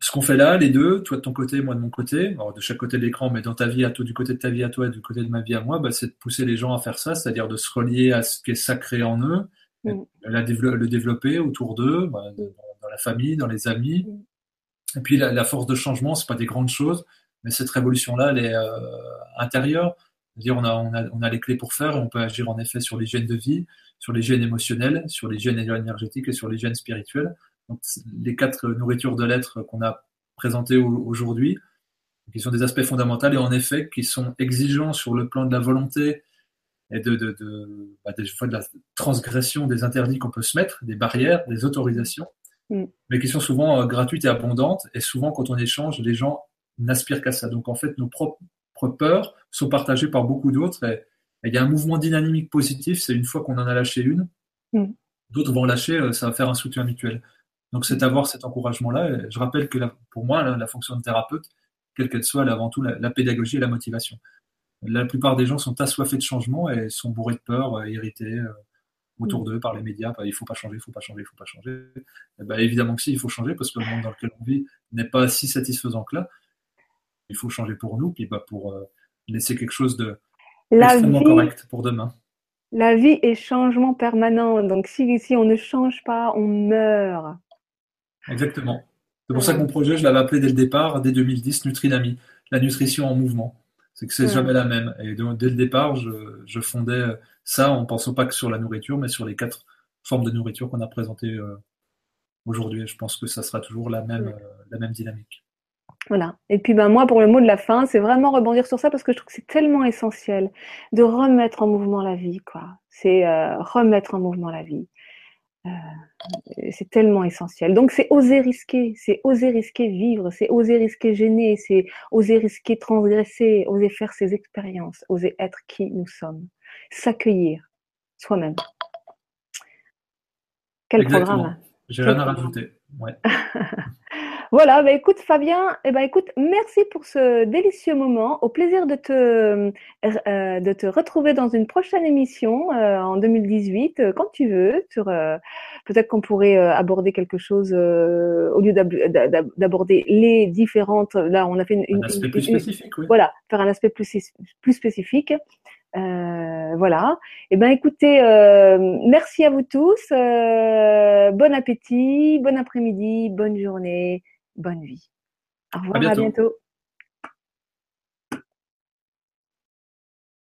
ce qu'on fait là, les deux, toi de ton côté, moi de mon côté, alors de chaque côté de l'écran, mais dans ta vie à toi, du côté de ta vie à toi et du côté de ma vie à moi, bah, c'est de pousser les gens à faire ça, c'est-à-dire de se relier à ce qui est sacré en eux, Mm. la le développer autour d'eux, bah, dans, dans la famille, dans les amis. Mm. Et puis la, la force de changement, c'est pas des grandes choses, mais cette révolution-là, elle est euh, intérieure. C'est-à-dire, on a, on, a, on a les clés pour faire et on peut agir en effet sur l'hygiène de vie, sur l'hygiène émotionnelle, sur l'hygiène énergétique et sur l'hygiène spirituelle. Les quatre nourritures de l'être qu'on a présentées au- aujourd'hui, qui sont des aspects fondamentaux et en effet qui sont exigeants sur le plan de la volonté et de, de, de, bah, des fois de la transgression des interdits qu'on peut se mettre, des barrières, des autorisations, Mm. mais qui sont souvent euh, gratuites et abondantes. Et souvent, quand on échange, les gens n'aspirent qu'à ça. Donc, en fait, nos propres peurs sont partagées par beaucoup d'autres. Et, et il y a un mouvement dynamique positif. C'est une fois qu'on en a lâché une, Mm. d'autres vont lâcher. euh, Ça va faire un soutien mutuel. Donc, c'est avoir cet encouragement-là. Je rappelle que la- pour moi, la, la fonction de thérapeute, quelle qu'elle soit, elle avant tout la, la pédagogie et la motivation. La plupart des gens sont assoiffés de changement et sont bourrés de peur, euh, irrités euh, autour d'eux par les médias. Bah, il faut pas changer, il faut pas changer, il faut pas changer. Eh ben, évidemment que si, il faut changer parce que le monde dans lequel on vit n'est pas si satisfaisant que là. Il faut changer pour nous, puis bah, pour euh, laisser quelque chose de La extrêmement vie, correct pour demain. la vie est changement permanent. Donc, si, si on ne change pas, on meurt. Exactement. C'est pour ça que mon projet, je l'avais appelé dès le départ, dès 2010, Nutrinami, la nutrition en mouvement. C'est que c'est Ouais. jamais la même. Et donc, dès le départ, je, je fondais ça en pensant pas que sur la nourriture, mais sur les quatre formes de nourriture qu'on a présentées euh, aujourd'hui. Je pense que ça sera toujours la même, Ouais. euh, la même dynamique. Voilà. Et puis ben moi pour le mot de la fin, c'est vraiment rebondir sur ça parce que je trouve que c'est tellement essentiel de remettre en mouvement la vie, quoi. C'est euh, remettre en mouvement la vie. Euh, c'est tellement essentiel. Donc c'est oser risquer, c'est oser risquer vivre, c'est oser risquer gêner, c'est oser risquer transgresser, oser faire ses expériences, oser être qui nous sommes, s'accueillir soi-même. Quel Exactement. programme? J'ai rien à rajouter. Ouais. Voilà, bah écoute Fabien, eh ben écoute, merci pour ce délicieux moment. Au plaisir de te euh, de te retrouver dans une prochaine émission euh, en 2018, euh, quand tu veux. Sur euh, peut-être qu'on pourrait euh, aborder quelque chose euh, au lieu d'ab- d'ab- d'aborder les différentes. Là, on a fait une, Un une- aspect une- plus une- spécifique, oui. voilà, faire un aspect plus plus spécifique. Euh, voilà. Eh ben, écoutez, euh, merci à vous tous. Euh, bon appétit, bon après-midi, bonne journée, bonne vie. Au revoir, à bientôt. bientôt.